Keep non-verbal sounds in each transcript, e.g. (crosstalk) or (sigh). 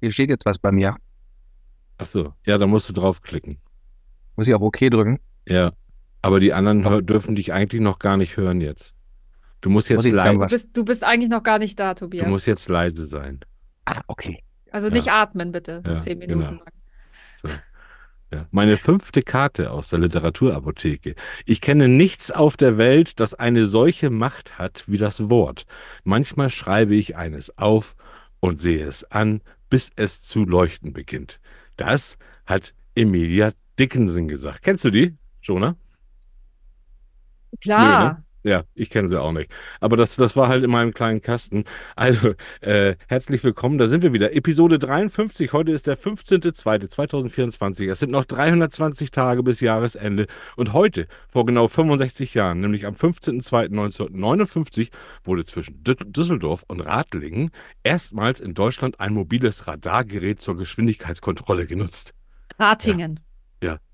Hier steht jetzt was bei mir. Ach so, ja, da musst du draufklicken. Muss ich auf OK drücken? Ja, aber die anderen hör- dürfen dich eigentlich noch gar nicht hören jetzt. Du musst Muss jetzt dann leise, Du bist, du bist eigentlich noch gar nicht da, du Tobias. musst jetzt leise sein. Ah, okay. also Ja. nicht atmen, bitte. Ja, Zehn Minuten genau. lang. So. Ja. Meine fünfte Karte aus der Literaturapotheke. Ich kenne nichts auf der Welt, das eine solche Macht hat wie das Wort. Manchmal schreibe ich eines auf und sehe es an, bis es zu leuchten beginnt. Das hat Emilia Dickinson gesagt. Kennst du die, Jonah? Klar. Ja, ich kenne sie auch nicht. Aber das, das war halt in meinem kleinen Kasten. Also, äh, herzlich willkommen. Da sind wir wieder. Episode 53. Heute ist der 15.02.2024. Es sind noch 320 Tage bis Jahresende. Und heute, vor genau 65 Jahren, nämlich am 15.02.1959, wurde zwischen Dü- Düsseldorf und Radlingen erstmals in Deutschland ein mobiles Radargerät zur Geschwindigkeitskontrolle genutzt. Ratingen. Ja,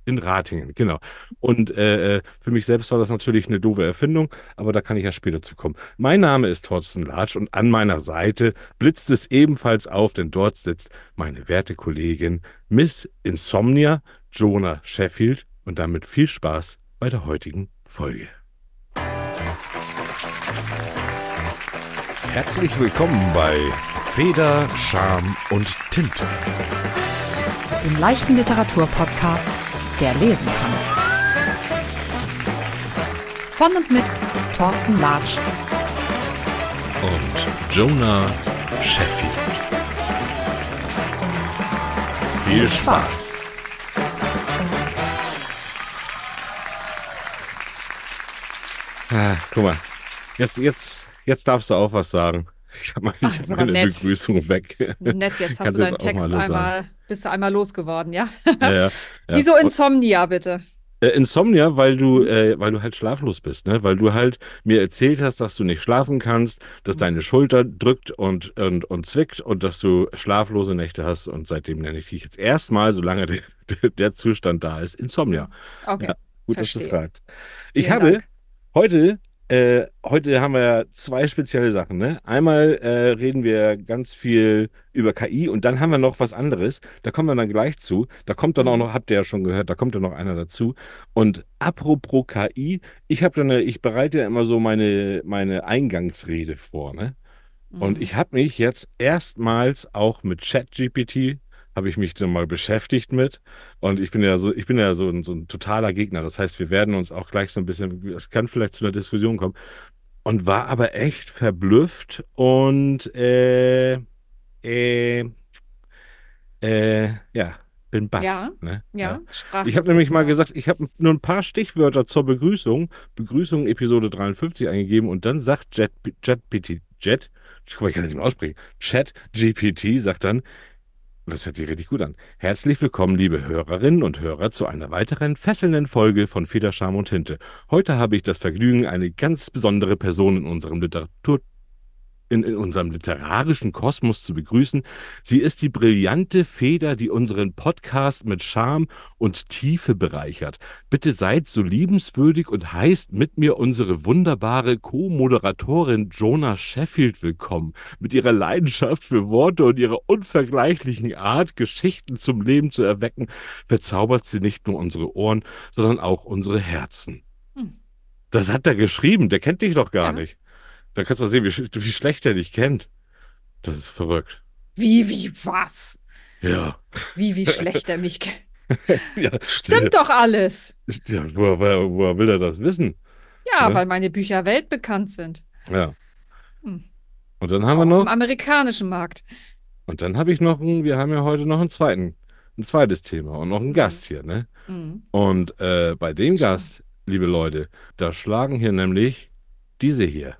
in Ratingen, genau. Und äh, äh, für mich selbst war das natürlich eine doofe Erfindung, aber da kann ich ja später zu kommen. Mein Name ist Thorsten Latsch und an meiner Seite blitzt es ebenfalls auf, denn dort sitzt meine werte Kollegin Miss Insomnia, Jonah Sheffield und damit viel Spaß bei der heutigen Folge. Herzlich willkommen bei Feder, Scham und Tinte. dem leichten Literaturpodcast, der lesen kann. Von und mit Thorsten Latsch. Und Jonah Sheffield. Viel Spaß. Ah, guck mal, jetzt, jetzt, jetzt darfst du auch was sagen. Ich habe meine, Ach, meine nett. Begrüßung weg. Nett, jetzt hast du deinen Text einmal, bist du einmal losgeworden, ja? Ja, ja, (laughs) ja. Wieso Insomnia, bitte? Äh, Insomnia, weil du, äh, weil du halt schlaflos bist, ne? Weil du halt mir erzählt hast, dass du nicht schlafen kannst, dass deine Schulter drückt und, und, und zwickt und dass du schlaflose Nächte hast und seitdem nenne ich dich jetzt erstmal, solange der, der Zustand da ist, Insomnia. Okay. Ja, Gut, dass Verstehe. du fragst. Ich Vielen habe Dank. heute, äh, heute haben wir zwei spezielle Sachen, ne? Einmal äh, reden wir ganz viel über KI und dann haben wir noch was anderes. Da kommen wir dann gleich zu. Da kommt dann auch Mhm. noch, habt ihr ja schon gehört, da kommt dann noch einer dazu. Und apropos KI, ich habe dann, eine, ich bereite ja immer so meine, meine Eingangsrede vor, ne? Und Mhm. ich habe mich jetzt erstmals auch mit ChatGPT habe ich mich dann mal beschäftigt mit. Und ich bin ja so, ich bin ja so ein, so ein totaler Gegner. Das heißt, wir werden uns auch gleich so ein bisschen, es kann vielleicht zu einer Diskussion kommen. Und war aber echt verblüfft und äh, äh, äh, ja, bin baff. Ja, ne? Ja, sprachlos Ich habe nämlich mal gesagt, ich habe nur ein paar Stichwörter zur Begrüßung, Begrüßung Episode 53 eingegeben und dann sagt Jet, JetPT, Jet, guck mal, ich kann das nicht mehr aussprechen, Chat GPT sagt dann, das hört sich richtig gut an, herzlich willkommen, liebe Hörerinnen und Hörer, zu einer weiteren fesselnden Folge von Federscham und Tinte. Heute habe ich das Vergnügen, eine ganz besondere Person in unserem Literatur in, in unserem literarischen Kosmos zu begrüßen. Sie ist die brillante Feder, die unseren Podcast mit Charme und Tiefe bereichert. Bitte seid so liebenswürdig und heißt mit mir unsere wunderbare Co-Moderatorin Jonah Sheffield willkommen. Mit ihrer Leidenschaft für Worte und ihrer unvergleichlichen Art, Geschichten zum Leben zu erwecken, verzaubert sie nicht nur unsere Ohren, sondern auch unsere Herzen. Hm. Das hat er geschrieben, der kennt dich doch gar Ja. nicht. Da kannst du sehen, wie, wie schlecht er dich kennt. Das ist verrückt. Wie, wie, was? Ja. Wie, wie schlecht er mich kennt. (laughs) ja. Stimmt doch alles. Ja, woher, woher, woher will er das wissen? Ja, Ne? weil meine Bücher weltbekannt sind. Ja. Hm. Und dann haben Auch wir noch, im amerikanischen Markt. und dann habe ich noch, einen, wir haben ja heute noch einen zweiten, ein zweites Thema und noch einen Mhm. Gast hier, ne? Mhm. Und äh, bei dem. Gast, liebe Leute, da schlagen hier nämlich diese hier.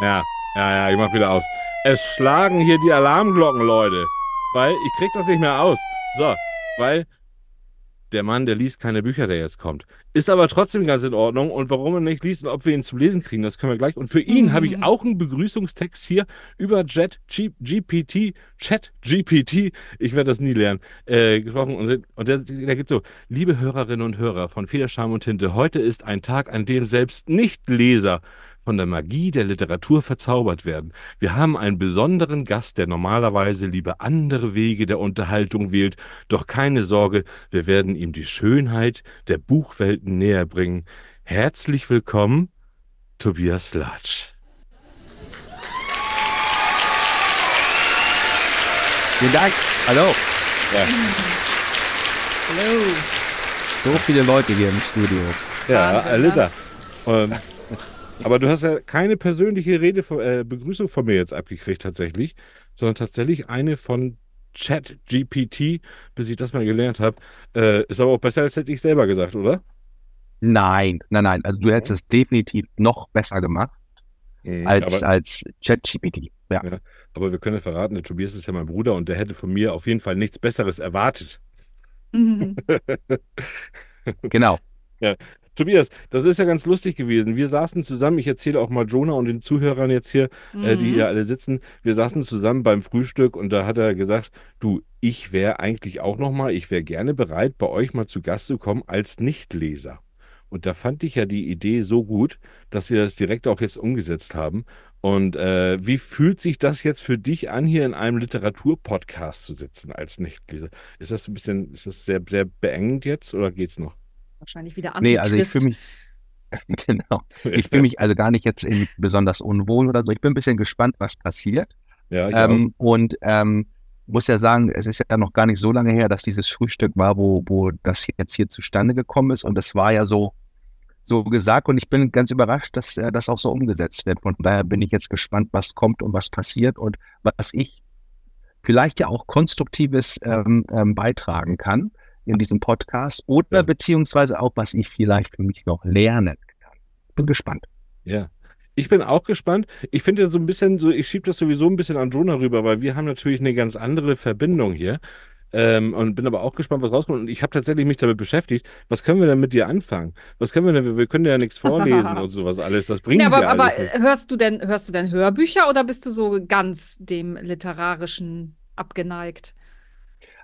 Ja, ja, ja, ich mach wieder aus. Es schlagen hier die Alarmglocken, Leute. Weil ich krieg das nicht mehr aus. So, weil der Mann, der liest keine Bücher, der jetzt kommt. Ist aber trotzdem ganz in Ordnung. Und warum er nicht liest und ob wir ihn zum Lesen kriegen, das können wir gleich. Und für ihn Mhm. habe ich auch einen Begrüßungstext hier über Jet G GPT, Chat GPT, ich werde das nie lernen, äh, gesprochen. Und, und der, der geht so: Liebe Hörerinnen und Hörer von Federscham und Tinte, heute ist ein Tag, an dem selbst Nichtleser von der Magie der Literatur verzaubert werden. Wir haben einen besonderen Gast, der normalerweise lieber andere Wege der Unterhaltung wählt. Doch keine Sorge, wir werden ihm die Schönheit der Buchwelten näher bringen. Herzlich willkommen, Tobias Latsch. Vielen Dank. Hallo. Hallo. So viele Leute hier im Studio. Ja, Wahnsinn, alle da. Ähm, aber du hast ja keine persönliche Rede, von- äh, Begrüßung von mir jetzt abgekriegt tatsächlich, sondern tatsächlich eine von ChatGPT, bis ich das mal gelernt habe. Äh, ist aber auch besser, als hätte ich selber gesagt, oder? Nein, nein, nein. Also du hättest es definitiv noch besser gemacht als, aber, als ChatGPT. Ja. Ja. aber wir können ja verraten, der Tobias ist ja mein Bruder und der hätte von mir auf jeden Fall nichts Besseres erwartet. Mhm. (laughs) Genau. Tobias, das ist ja ganz lustig gewesen. Wir saßen zusammen, ich erzähle auch mal Jonah und den Zuhörern jetzt hier, äh, die Mhm. hier alle sitzen. Wir saßen zusammen beim Frühstück und da hat er gesagt, du, ich wäre eigentlich auch noch mal, ich wäre gerne bereit, bei euch mal zu Gast zu kommen als Nichtleser. Und da fand ich ja die Idee so gut, dass wir das direkt auch jetzt umgesetzt haben. Und äh, wie fühlt sich das jetzt für dich an, hier in einem Literaturpodcast zu sitzen als Nichtleser? Ist das ein bisschen, ist das sehr, sehr beengend jetzt oder geht's noch? Wahrscheinlich wieder Nee, also ich Antichrist. fühle mich. (laughs) Genau. Ich fühle mich also gar nicht jetzt irgendwie besonders unwohl oder so. Ich bin ein bisschen gespannt, was passiert. Ja, ich auch. Ähm, und ähm, muss ja sagen, es ist ja noch gar nicht so lange her, dass dieses Frühstück war, wo, wo das jetzt hier zustande gekommen ist. Und das war ja so, so gesagt. Und ich bin ganz überrascht, dass äh, das auch so umgesetzt wird. Von daher bin ich jetzt gespannt, was kommt und was passiert und was ich vielleicht ja auch Konstruktives ähm, ähm, beitragen kann in diesem Podcast oder Ja. beziehungsweise auch, was ich vielleicht für mich noch lernen kann. Bin gespannt. Ja. Ich bin auch gespannt. Ich finde ja so ein bisschen, so, ich schiebe das sowieso ein bisschen an Jonah rüber, weil wir haben natürlich eine ganz andere Verbindung hier. Ähm, und bin aber auch gespannt, was rauskommt. Und ich habe tatsächlich mich damit beschäftigt, was können wir denn mit dir anfangen? Was können wir denn, wir können ja nichts vorlesen (laughs) und sowas alles. Das bringt aber, ja aber alles nicht. äh, hörst du denn, hörst du denn Hörbücher oder bist du so ganz dem Literarischen abgeneigt?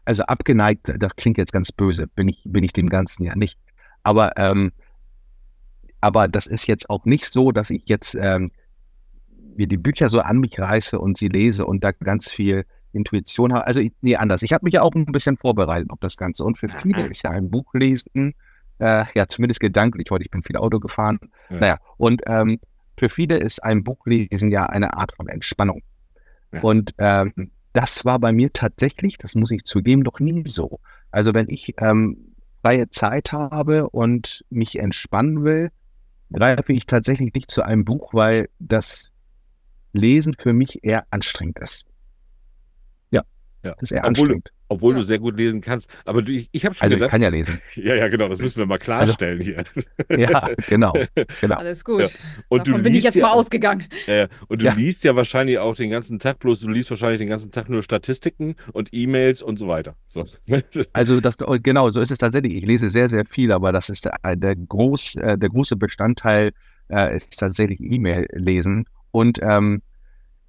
Also abgeneigt, das klingt jetzt ganz böse, bin ich, bin ich dem Ganzen ja nicht. Aber, ähm, aber das ist jetzt auch nicht so, dass ich jetzt ähm, mir die Bücher so an mich reiße und sie lese und da ganz viel Intuition habe. Also nee, anders. Ich habe mich ja auch ein bisschen vorbereitet auf das Ganze. Und für viele ist ja ein Buch lesen, äh, ja zumindest gedanklich, heute ich bin viel Auto gefahren. Ja. Naja, und ähm, für viele ist ein Buch lesen ja eine Art von Entspannung. Ja. Und ähm, das war bei mir tatsächlich, das muss ich zugeben, noch nie so. Also wenn ich ähm, freie Zeit habe und mich entspannen will, greife ich tatsächlich nicht zu einem Buch, weil das Lesen für mich eher anstrengend ist. Ja, Ja. das ist eher Obwohl anstrengend. Obwohl Ja. du sehr gut lesen kannst. Aber du, ich, ich habe schon Also ich gedacht, kann ja lesen. (laughs) ja, ja, genau, das müssen wir mal klarstellen hier. (laughs) Ja, genau. genau. Alles gut. Und du Davon bin ich liest jetzt ja, mal ausgegangen. Äh, und du Ja. liest ja wahrscheinlich auch den ganzen Tag, bloß du liest wahrscheinlich den ganzen Tag nur Statistiken und E-Mails und so weiter. So. (laughs) Also das, genau, so ist es tatsächlich. Ich lese sehr, sehr viel, aber das ist der, der, groß, äh, der große Bestandteil äh, ist tatsächlich E-Mail lesen. Und ähm,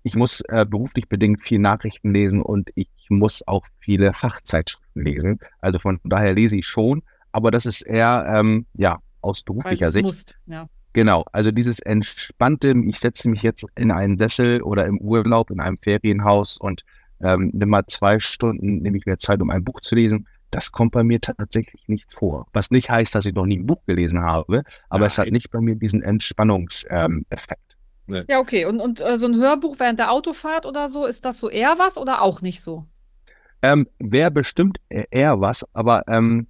ich muss äh, beruflich bedingt viel Nachrichten lesen und ich muss auch viele Fachzeitschriften lesen. Also von daher lese ich schon, aber das ist eher ähm, ja aus beruflicher Sicht. musst. Ja. Genau, also dieses entspannte, ich setze mich jetzt in einen Sessel oder im Urlaub in einem Ferienhaus und ähm, nimm mal zwei Stunden, nehme ich mir Zeit, um ein Buch zu lesen. Das kommt bei mir tatsächlich nicht vor. Was nicht heißt, dass ich noch nie ein Buch gelesen habe, aber es hat Nein. nicht bei mir diesen Entspannungseffekt. Ähm, Effekt. Ja, okay. Und, und äh, so ein Hörbuch während der Autofahrt oder so, ist das so eher was oder auch nicht so? ähm, Wäre bestimmt e- eher was, aber ähm,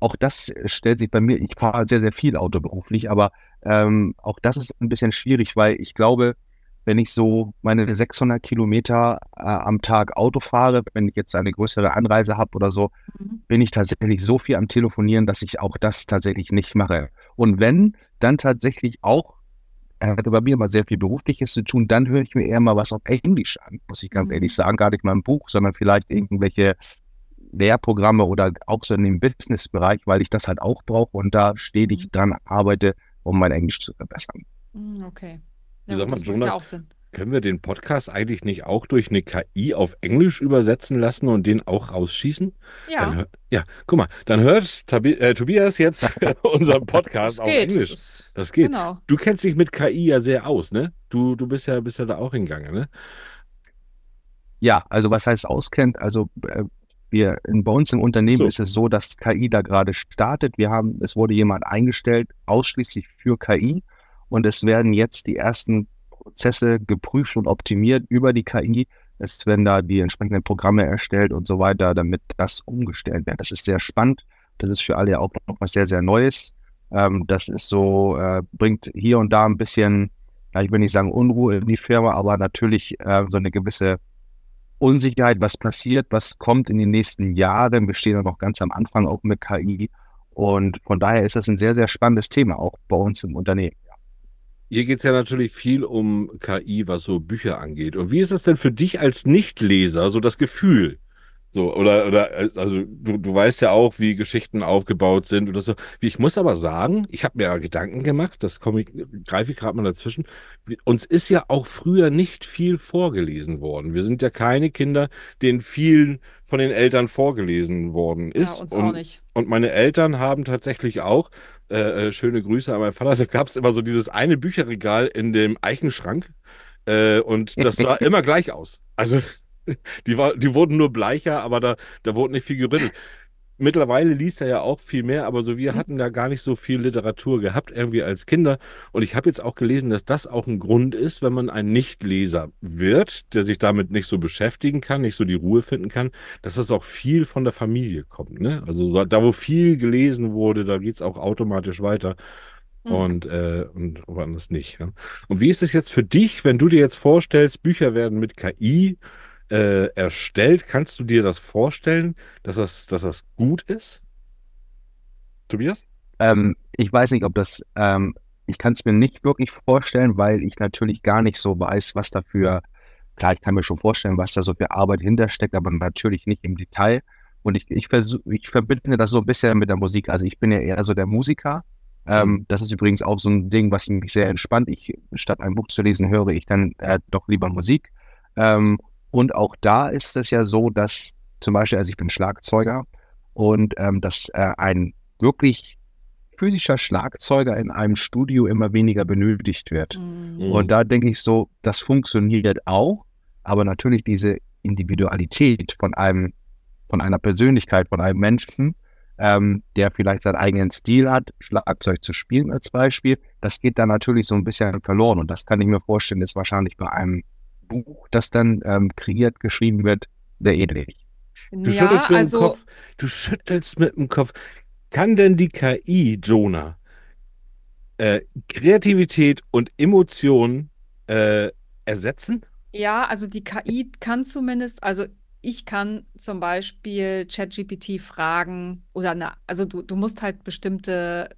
auch das stellt sich bei mir, ich fahre sehr, sehr viel Auto beruflich, aber ähm, auch das ist ein bisschen schwierig, weil ich glaube, wenn ich so meine 600 Kilometer äh, am Tag Auto fahre, wenn ich jetzt eine größere Anreise habe oder so, Mhm. bin ich tatsächlich so viel am Telefonieren, dass ich auch das tatsächlich nicht mache. Und wenn, dann tatsächlich auch, er hatte bei mir mal sehr viel Berufliches zu tun, dann höre ich mir eher mal was auf Englisch an, muss ich ganz Mhm. ehrlich sagen, gar nicht mal ein Buch, sondern vielleicht irgendwelche Lehrprogramme oder auch so in dem Business-Bereich, weil ich das halt auch brauche und da stetig Mhm. dran arbeite, um mein Englisch zu verbessern. Hm, Okay. Ja, sag gut, mal, das macht Jonah, ja auch Sinn. Können wir den Podcast eigentlich nicht auch durch eine KI auf Englisch übersetzen lassen und den auch rausschießen? Ja, hör, ja, guck mal, dann hört Tabi äh, Tobias jetzt (laughs) (laughs) unseren Podcast auf geht. Englisch. Ist, Das geht. genau. Du kennst dich mit KI ja sehr aus, ne? Du, du bist ja, bist ja da auch hingegangen, ne? Ja, also was heißt auskennt? Also äh, wir in, bei uns im Unternehmen So. ist es so, dass KI da gerade startet. Wir haben, es wurde jemand eingestellt, ausschließlich für KI und es werden jetzt die ersten Prozesse geprüft und optimiert über die KI. Es werden da die entsprechenden Programme erstellt und so weiter, damit das umgestellt wird. Das ist sehr spannend. Das ist für alle auch noch was sehr, sehr Neues. Ähm, das ist so, äh, bringt hier und da ein bisschen, ja, ich will nicht sagen Unruhe in die Firma, aber natürlich äh, so eine gewisse Unsicherheit, was passiert, was kommt in den nächsten Jahren. Wir stehen ja noch ganz am Anfang auch mit KI. Und von daher ist das ein sehr, sehr spannendes Thema, auch bei uns im Unternehmen. Hier geht es ja natürlich viel um KI, was so Bücher angeht. Und wie ist es denn für dich als Nichtleser, so das Gefühl? So, oder, oder, also du, du weißt ja auch, wie Geschichten aufgebaut sind oder so. Wie, Ich muss aber sagen, ich habe mir ja Gedanken gemacht, das komme ich, greife ich gerade mal dazwischen. Uns ist ja auch früher nicht viel vorgelesen worden. Wir sind ja keine Kinder, denen viel von den Eltern vorgelesen worden Ja, ist. uns und, auch nicht. und meine Eltern haben tatsächlich auch, äh, äh, schöne Grüße an meinen Vater, da gab es immer so dieses eine Bücherregal in dem Eichenschrank äh, und das sah (laughs) immer gleich aus. Also (laughs) die, war, die wurden nur bleicher, aber da, da wurde nicht viel gerüttelt. Mittlerweile liest er ja auch viel mehr, aber so wir hatten da gar nicht so viel Literatur gehabt, irgendwie als Kinder. Und ich habe jetzt auch gelesen, dass das auch ein Grund ist, wenn man ein Nichtleser wird, der sich damit nicht so beschäftigen kann, nicht so die Ruhe finden kann, dass das auch viel von der Familie kommt. Ne? Also so, da, wo viel gelesen wurde, da geht es auch automatisch weiter Mhm. und, äh, und woanders nicht. Ja? Und wie ist es jetzt für dich, wenn du dir jetzt vorstellst, Bücher werden mit KI äh, erstellt? Kannst du dir das vorstellen, dass das, dass das gut ist? Tobias? Ähm, ich weiß nicht, ob das, ähm, ich kann es mir nicht wirklich vorstellen, weil ich natürlich gar nicht so weiß, was dafür, klar, ich kann mir schon vorstellen, was da so für Arbeit hintersteckt, aber natürlich nicht im Detail. Und ich, ich, versuch, ich verbinde das so ein bisschen mit der Musik. Also ich bin ja eher so der Musiker. Ähm, das ist übrigens auch so ein Ding, was mich sehr entspannt. Ich, statt ein Buch zu lesen, höre ich dann äh, doch lieber Musik. Ähm, und auch da ist es ja so, dass zum Beispiel, also ich bin Schlagzeuger und ähm, dass äh, ein wirklich physischer Schlagzeuger in einem Studio immer weniger benötigt wird. Mhm. Und da denke ich so, das funktioniert auch, aber natürlich diese Individualität von einem, von einer Persönlichkeit, von einem Menschen, ähm, der vielleicht seinen eigenen Stil hat, Schlagzeug zu spielen als Beispiel, das geht dann natürlich so ein bisschen verloren. Und das kann ich mir vorstellen, ist wahrscheinlich bei einem Buch, das dann ähm, kreiert, geschrieben wird, sehr ähnlich. Du Ja, schüttelst mit also dem Kopf. Du schüttelst mit dem Kopf. Kann denn die KI, Jonah, äh, Kreativität und Emotionen äh, ersetzen? Ja, also die KI kann zumindest, also ich kann zum Beispiel ChatGPT fragen oder eine, also du, du musst halt bestimmte,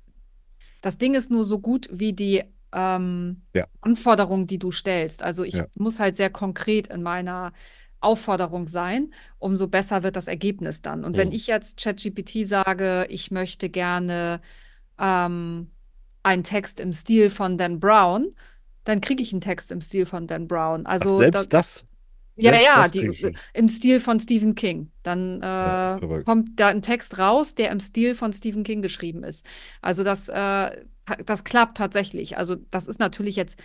das Ding ist nur so gut wie die ähm, Ja. Anforderungen, die du stellst. Also ich Ja. muss halt sehr konkret in meiner Aufforderung sein, umso besser wird das Ergebnis dann. Und wenn Mhm. ich jetzt ChatGPT sage, ich möchte gerne ähm, einen Text im Stil von Dan Brown, dann kriege ich einen Text im Stil von Dan Brown. Ach, Also selbst da, das? Ja, Selbst ja, das die, im Stil von Stephen King. Dann Ja, äh, verrückt. kommt da ein Text raus, der im Stil von Stephen King geschrieben ist. Also das, äh, das klappt tatsächlich. Also das ist natürlich jetzt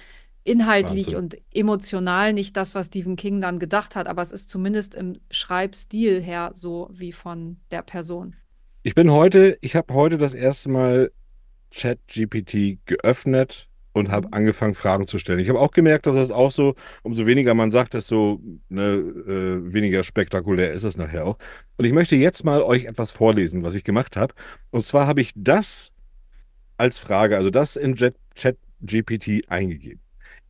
inhaltlich Wahnsinn. und emotional nicht das, was Stephen King dann gedacht hat, aber es ist zumindest im Schreibstil her so wie von der Person. Ich bin heute, ich habe heute das erste Mal ChatGPT geöffnet und habe Mhm. angefangen, Fragen zu stellen. Ich habe auch gemerkt, dass es auch so, umso weniger man sagt, desto ne, äh, weniger spektakulär ist es nachher auch. Und ich möchte jetzt mal euch etwas vorlesen, was ich gemacht habe. Und zwar habe ich das als Frage, also das in Jet- ChatGPT eingegeben.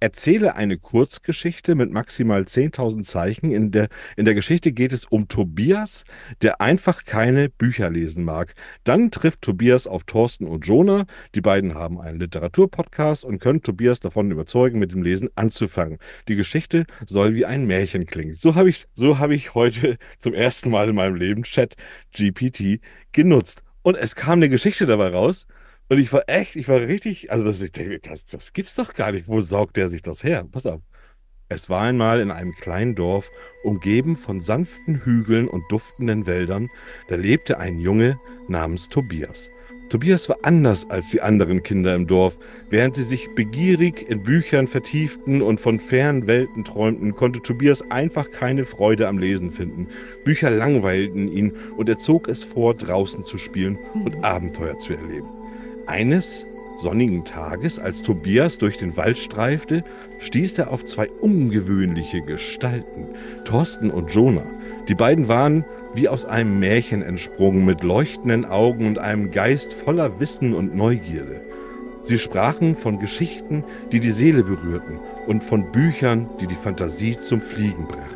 Erzähle eine Kurzgeschichte mit maximal 10.000 Zeichen. In der, in der Geschichte geht es um Tobias, der einfach keine Bücher lesen mag. Dann trifft Tobias auf Thorsten und Jonah. Die beiden haben einen Literaturpodcast und können Tobias davon überzeugen, mit dem Lesen anzufangen. Die Geschichte soll wie ein Märchen klingen. So habe ich, so habe ich heute zum ersten Mal in meinem Leben Chat GPT genutzt. Und es kam eine Geschichte dabei raus. Und ich war echt, ich war richtig, also das, ich denke, das, das gibt's doch gar nicht. Wo saugt der sich das her? Pass auf. Es war einmal in einem kleinen Dorf, umgeben von sanften Hügeln und duftenden Wäldern, da lebte ein Junge namens Tobias. Tobias war anders als die anderen Kinder im Dorf. Während sie sich begierig in Büchern vertieften und von fernen Welten träumten, konnte Tobias einfach keine Freude am Lesen finden. Bücher langweilten ihn und er zog es vor, draußen zu spielen und Abenteuer zu erleben. Eines sonnigen Tages, als Tobias durch den Wald streifte, stieß er auf zwei ungewöhnliche Gestalten, Thorsten und Jonah. Die beiden waren wie aus einem Märchen entsprungen, mit leuchtenden Augen und einem Geist voller Wissen und Neugierde. Sie sprachen von Geschichten, die die Seele berührten, und von Büchern, die die Fantasie zum Fliegen brachten.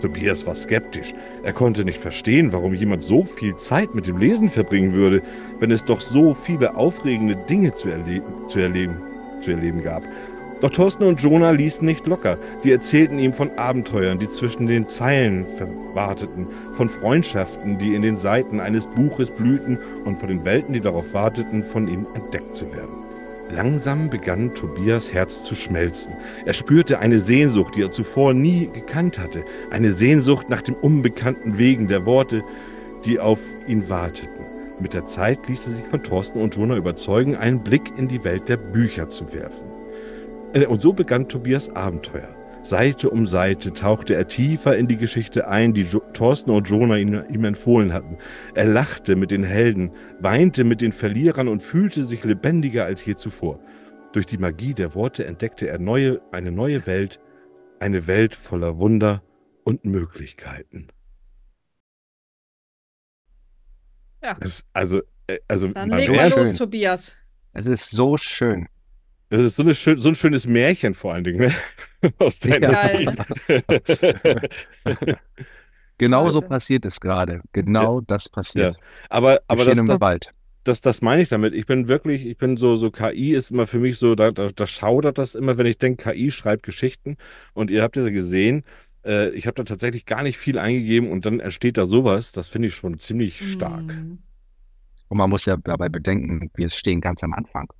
Tobias war skeptisch. Er konnte nicht verstehen, warum jemand so viel Zeit mit dem Lesen verbringen würde, wenn es doch so viele aufregende Dinge zu, erle zu, erleben, zu erleben gab. Doch Thorsten und Jonah ließen nicht locker. Sie erzählten ihm von Abenteuern, die zwischen den Zeilen warteten, von Freundschaften, die in den Seiten eines Buches blühten und von den Welten, die darauf warteten, von ihm entdeckt zu werden. Langsam begann Tobias Herz zu schmelzen. Er spürte eine Sehnsucht, die er zuvor nie gekannt hatte, eine Sehnsucht nach den unbekannten Wegen der Worte, die auf ihn warteten. Mit der Zeit ließ er sich von Thorsten und Jonah überzeugen, einen Blick in die Welt der Bücher zu werfen. Und so begann Tobias Abenteuer. Seite um Seite tauchte er tiefer in die Geschichte ein, die jo Thorsten und Jonah ihm, ihm empfohlen hatten. Er lachte mit den Helden, weinte mit den Verlierern und fühlte sich lebendiger als je zuvor. Durch die Magie der Worte entdeckte er neue, eine neue Welt, eine Welt voller Wunder und Möglichkeiten. Ja. Das, also, äh, also Dann leg mal los, schön. Tobias. Es ist so schön. Das ist so, eine schön, so ein schönes Märchen vor allen Dingen, ne? (laughs) Aus deiner. Sicht. (laughs) Genau so passiert es gerade. Genau das passiert. aber Wir aber stehen das, im das, Wald. das, das meine ich damit. Ich bin wirklich, ich bin so, so KI ist immer für mich so, da, da, da schaudert das immer, wenn ich denke, KI schreibt Geschichten. Und ihr habt ja gesehen, äh, ich habe da tatsächlich gar nicht viel eingegeben und dann entsteht da sowas. Das finde ich schon ziemlich stark. Mm. Und man muss ja dabei bedenken, wir stehen ganz am Anfang.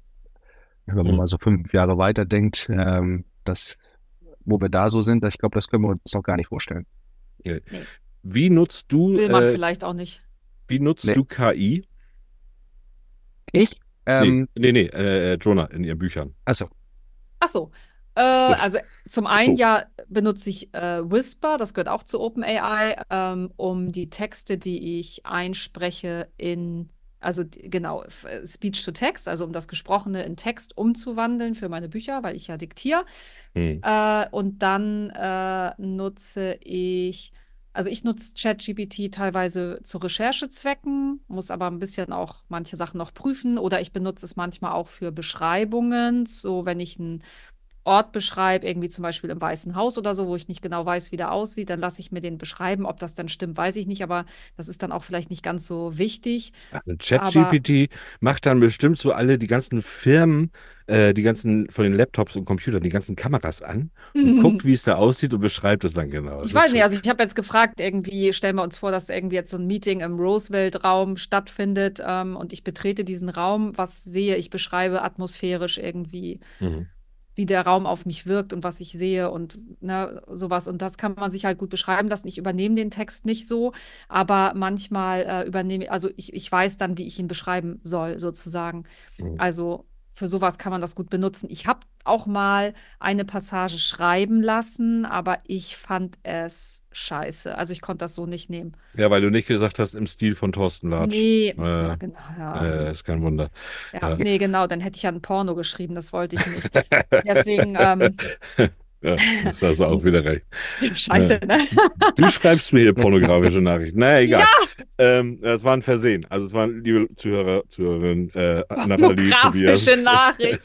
Wenn man Mhm. mal so fünf Jahre weiter denkt, ähm, dass, wo wir da so sind, ich glaube, das können wir uns noch gar nicht vorstellen. Wie nutzt du, Will man äh, vielleicht auch nicht. wie nutzt Nee. du KI? Ich? Ähm, nee, nee, nee, äh, Jonah in ihren Büchern. Also, Ach so. Äh, so. Also zum einen so. ja benutze ich äh, Whisper, das gehört auch zu OpenAI, ähm, um die Texte, die ich einspreche, in, also genau, äh, Speech to Text, also um das Gesprochene in Text umzuwandeln für meine Bücher, weil ich ja diktiere. Hm. Äh, und dann äh, nutze ich, also ich nutze ChatGPT teilweise zu Recherchezwecken, muss aber ein bisschen auch manche Sachen noch prüfen. Oder ich benutze es manchmal auch für Beschreibungen, so wenn ich einen Ort beschreibe, irgendwie zum Beispiel im Weißen Haus oder so, wo ich nicht genau weiß, wie der aussieht, dann lasse ich mir den beschreiben. Ob das dann stimmt, weiß ich nicht, aber das ist dann auch vielleicht nicht ganz so wichtig. Also ChatGPT macht dann bestimmt so alle die ganzen Firmen, äh, die ganzen von den Laptops und Computern, die ganzen Kameras an und guckt, wie es da aussieht und beschreibt es dann genau. Mhm. Ich Das weiß nicht, also ich habe jetzt gefragt, irgendwie stellen wir uns vor, dass irgendwie jetzt so ein Meeting im Roosevelt-Raum stattfindet ähm, und ich betrete diesen Raum, was sehe ich, beschreibe atmosphärisch irgendwie, Mhm. Wie der Raum auf mich wirkt und was ich sehe und ne, sowas. Und das kann man sich halt gut beschreiben lassen. Ich übernehme den Text nicht so, aber manchmal äh, übernehme, also ich, ich weiß dann, wie ich ihn beschreiben soll, sozusagen. Mhm. Also für sowas kann man das gut benutzen. Ich habe auch mal eine Passage schreiben lassen, aber ich fand es scheiße. Also ich konnte das so nicht nehmen. Ja, weil du nicht gesagt hast, im Stil von Thorsten Latsch. Nee, Äh, ja, genau, ja. Äh, ist kein Wunder. ja, ja. nee, genau, dann hätte ich ja ein Porno geschrieben, das wollte ich nicht. (laughs) Deswegen, ähm, (laughs) Ja, das hast du auch wieder recht. (laughs) Scheiße, ne? (laughs) Du schreibst mir hier pornografische Nachrichten. Naja, egal. Ähm, das war ein Versehen. Also es waren, liebe Zuhörer, Zuhörerinnen, äh, Nathalie, Tobias. Pornografische Nachricht.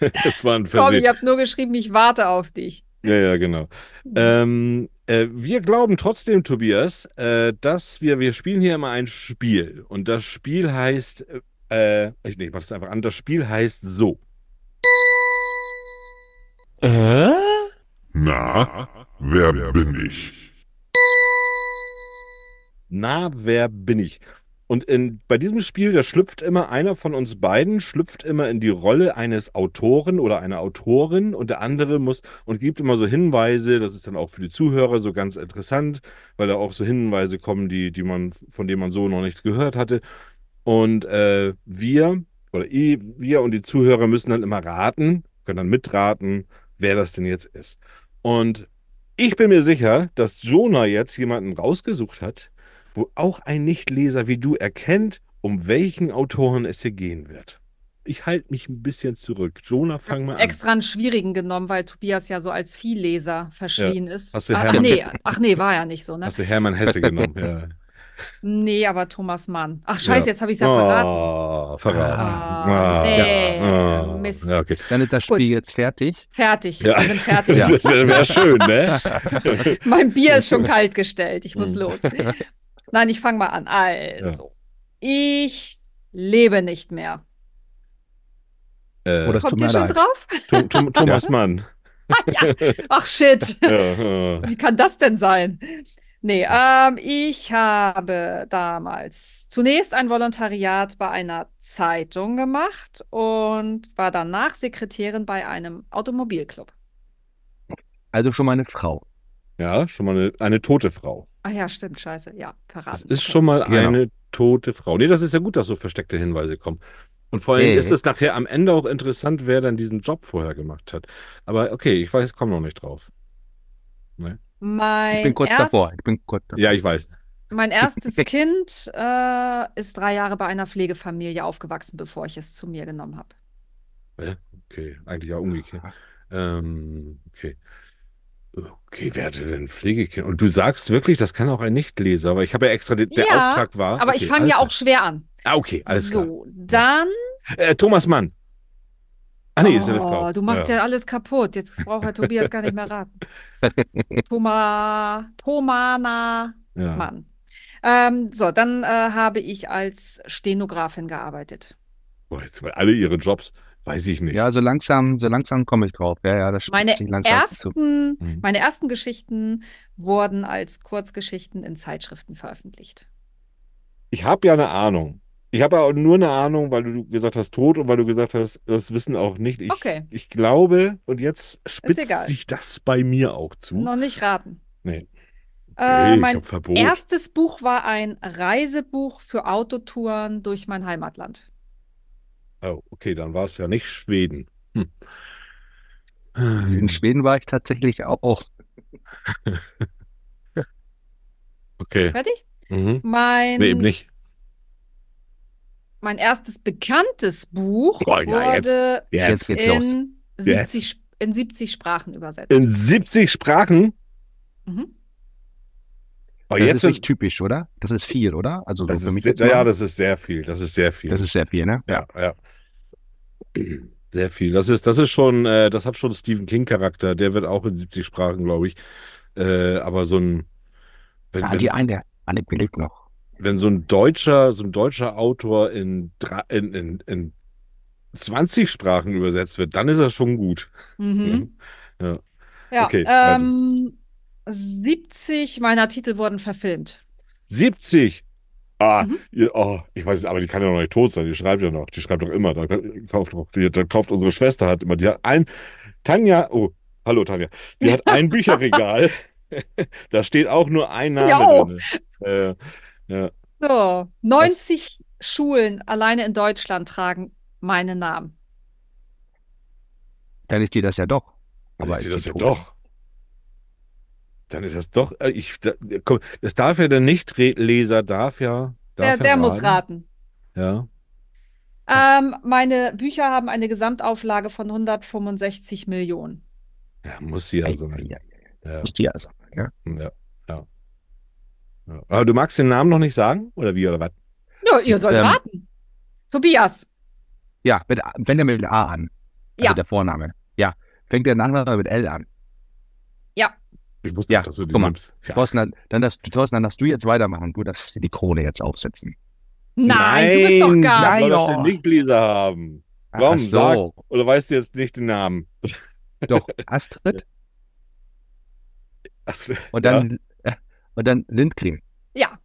(laughs) Es war ein Komm, Versehen. ich habe nur geschrieben, ich warte auf dich. Ja, ja, genau. Ähm, äh, wir glauben trotzdem, Tobias, äh, dass wir, wir spielen hier immer ein Spiel. Und das Spiel heißt, äh, ich, nee, ich mach das einfach an. Das Spiel heißt so. Äh? Na, wer bin ich? Na, wer bin ich? Und in, bei diesem Spiel, da schlüpft immer einer von uns beiden, schlüpft immer in die Rolle eines Autoren oder einer Autorin und der andere muss und gibt immer so Hinweise, das ist dann auch für die Zuhörer so ganz interessant, weil da auch so Hinweise kommen, die, die man, von denen man so noch nichts gehört hatte. Und äh, wir oder ich, wir und die Zuhörer müssen dann immer raten, können dann mitraten, wer das denn jetzt ist. Und ich bin mir sicher, dass Jonah jetzt jemanden rausgesucht hat, wo auch ein Nichtleser wie du erkennt, um welchen Autoren es hier gehen wird. Ich halte mich ein bisschen zurück. Jonah, fang mal an. Extra einen schwierigen genommen, weil Tobias ja so als Vielleser verschrien ist. Hast du ach, nee, ach nee, war ja nicht so, ne? Hast du Hermann Hesse (laughs) genommen? Ja. Nee, aber Thomas Mann. Ach scheiße, Ja. jetzt habe ich es ja verraten. Oh, verraten. Ah, Ah, nee, ah, Mist. Ja, okay. Dann ist das Spiel Gut. jetzt fertig. Fertig, Ja. wir sind fertig. (laughs) Das wäre wär schön, ne? (laughs) Mein Bier ist schon kalt gestellt. Ich muss Mhm. los. Nein, ich fange mal an. Also, ich lebe nicht mehr. Äh, tut Kommt ihr schon leid. drauf? Tom, Tom, Thomas Mann. (laughs) Ach shit. Ja, ja. Wie kann das denn sein? Nee, ähm, ich habe damals zunächst ein Volontariat bei einer Zeitung gemacht und war danach Sekretärin bei einem Automobilclub. Also schon mal eine Frau. ja, schon mal eine, eine tote Frau. Ach ja, stimmt, scheiße. Ja, Das verraten. ist Okay. schon mal Genau. eine tote Frau. Nee, das ist ja gut, dass so versteckte Hinweise kommen. Und vor allem Nee. ist es nachher am Ende auch interessant, wer dann diesen Job vorher gemacht hat. Aber okay, ich weiß, ich komme noch nicht drauf. Mein Ich bin kurz erst- davor. Ich bin kurz davor. Ja, ich weiß. Mein (laughs) erstes Kind äh, ist drei Jahre bei einer Pflegefamilie aufgewachsen, bevor ich es zu mir genommen habe. Okay, eigentlich auch umgekehrt. Ähm, okay. Okay, wer hatte denn Pflegekind? Und du sagst wirklich, das kann auch ein Nichtleser, aber ich habe ja extra, den, der Ja, Auftrag war. Aber ich okay, fange alles ja auch schwer an. Ah, okay, alles klar. so, dann. Äh, Thomas Mann. Ah, nee, ist ja eine Frau. Oh, du machst ja. alles kaputt. Jetzt braucht Herr Tobias gar nicht mehr raten. (laughs) Thoma, Thomana ja. Mann. Ähm, so, dann äh, habe ich als Stenografin gearbeitet. Boah, jetzt mal alle ihre Jobs, weiß ich nicht. Ja, so langsam, so langsam komme ich drauf. Ja, ja, das Meine langsam ersten, Mhm. meine ersten Geschichten wurden als Kurzgeschichten in Zeitschriften veröffentlicht. Ich habe ja eine Ahnung. Ich habe auch nur eine Ahnung, weil du gesagt hast tot und weil du gesagt hast, das wissen auch nicht. Ich, Okay. ich glaube, und jetzt spitzt sich das bei mir auch zu. Noch nicht raten. Nee. Äh, ich mein erstes Buch war ein Reisebuch für Autotouren durch mein Heimatland. Oh, okay, dann war es ja nicht Schweden. Hm. In Schweden war ich tatsächlich auch. (laughs) Okay. Fertig? Mhm. Mein, Nee, eben nicht. Mein erstes bekanntes Buch Oh, ja, jetzt. wurde Jetzt. Jetzt geht's los. in Jetzt. 70, Sp- in 70 Sprachen übersetzt. In 70 Sprachen? Mhm. Oh, Das jetzt ist nicht typisch, oder? Das ist viel, oder? Also so das für mich sehr, jetzt ja, das ist sehr viel. Das ist sehr viel. das ist sehr viel, ne? ja, ja. (clears throat) Sehr viel. Das ist, das ist schon, äh, das hat schon Stephen King-Charakter. Der wird auch in 70 Sprachen, glaube ich. Äh, aber so ein, wenn, Ah, wenn, die eine, eine bildet noch. Wenn so ein deutscher, so ein deutscher Autor in, in, in, in 20 Sprachen übersetzt wird, dann ist er schon gut. Mhm. (laughs) Ja. Ja, Okay, ähm, 70 meiner Titel wurden verfilmt. 70! Ah, Mhm. ihr, oh, ich weiß, aber die kann ja noch nicht tot sein, die schreibt ja noch, die schreibt doch immer, da kauft, doch- die, da kauft unsere Schwester hat immer, die hat ein, Tanja, oh, hallo Tanja, die hat ein (laughs) Bücherregal, (laughs) da steht auch nur ein Name Ja, oh. drin. Äh, ja, So, 90 Schulen alleine in Deutschland tragen meinen Namen. Dann ist dir das ja doch. aber ist ist das ja doch. Dann ist das doch, äh, ich, da, komm, das darf ja der Nichtleser, darf ja, darf Der, ja der muss raten. Ja, Ähm, meine Bücher haben eine Gesamtauflage von 165 Millionen. Ja, muss sie ja Ei, sein. ei, ei, ei. Ja, Muss die ja sein, ja. ja, ja. ja. Aber du magst den Namen noch nicht sagen? Oder wie, oder was? Ja, ihr sollt Ähm, raten. Tobias. Ja, mit, fängt er mit A an. Also Ja. der Vorname. Ja. Fängt der Nachname mit L an. Ich wusste Ja, dass du den guck mal. nimmst. Ja. Thorsten, dann, dann, darfst, Thorsten, dann darfst du jetzt weitermachen. Du darfst die Krone jetzt aufsetzen. Nein, du bist doch Nein, Gast. Soll das Nein, den. Nickgläser haben? Warum? So. Oder weißt du jetzt nicht den Namen? Doch, Astrid (laughs) so, und dann, äh, und dann Lindgren. Ja.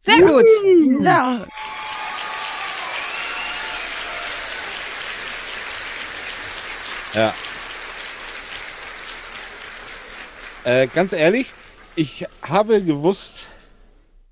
Sehr gut. Ja. Ja. Äh, ganz ehrlich, ich habe gewusst,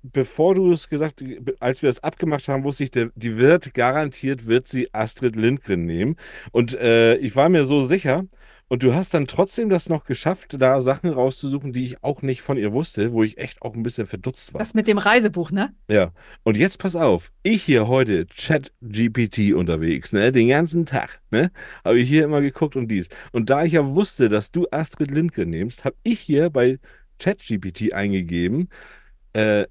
bevor du es gesagt, als wir das abgemacht haben, wusste ich, der, die wird garantiert, wird sie Astrid Lindgren nehmen. Und äh, ich war mir so sicher. Und du hast dann trotzdem das noch geschafft, da Sachen rauszusuchen, die ich auch nicht von ihr wusste, wo ich echt auch ein bisschen verdutzt war. Das mit dem Reisebuch, ne? Ja, und jetzt pass auf, ich hier heute Chat-GPT unterwegs, ne, den ganzen Tag, ne, habe ich hier immer geguckt und dies. Und da ich ja wusste, dass du Astrid Lindgren nimmst, habe ich hier bei Chat-GPT eingegeben, äh,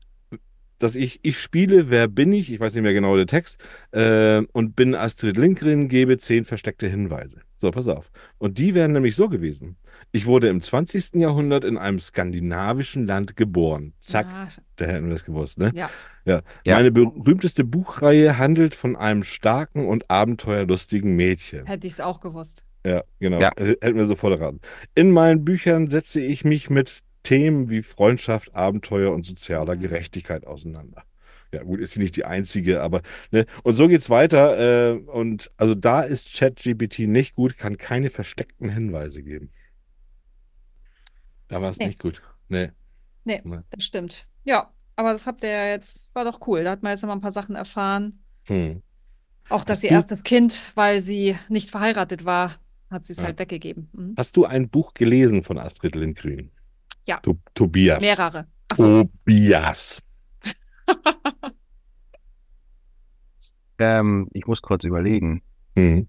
dass ich, ich spiele, wer bin ich, ich weiß nicht mehr genau den Text, äh, und bin Astrid Lindgren, gebe zehn versteckte Hinweise. So, pass auf. Und die wären nämlich so gewesen. Ich wurde im 20. Jahrhundert in einem skandinavischen Land geboren. Zack, Ah, da hätten wir das gewusst, ne? ja. Ja. Ja. Meine berühmteste Buchreihe handelt von einem starken und abenteuerlustigen Mädchen. Hätte ich es auch gewusst. Ja, genau. Ja. Hätten wir sofort erraten. In meinen Büchern setze ich mich mit Themen wie Freundschaft, Abenteuer und sozialer Mhm. Gerechtigkeit auseinander. Ja, gut, ist sie nicht die einzige, aber ne, und so geht's weiter. Äh, und also da ist ChatGPT nicht gut, kann keine versteckten Hinweise geben. Da war es Nee. nicht gut. Nee. Nee, Nee. das stimmt. Ja, aber das habt ihr ja jetzt, war doch cool. Da hat man jetzt noch mal ein paar Sachen erfahren. Hm. Auch, dass Hast ihr du- erstes Kind, weil sie nicht verheiratet war, hat sie es Ja. halt weggegeben. Mhm. Hast du ein Buch gelesen von Astrid Lindgren? Ja. To Tobias. Mehrere. Achso, Tobias. (laughs) Ähm, ich muss kurz überlegen. Hm.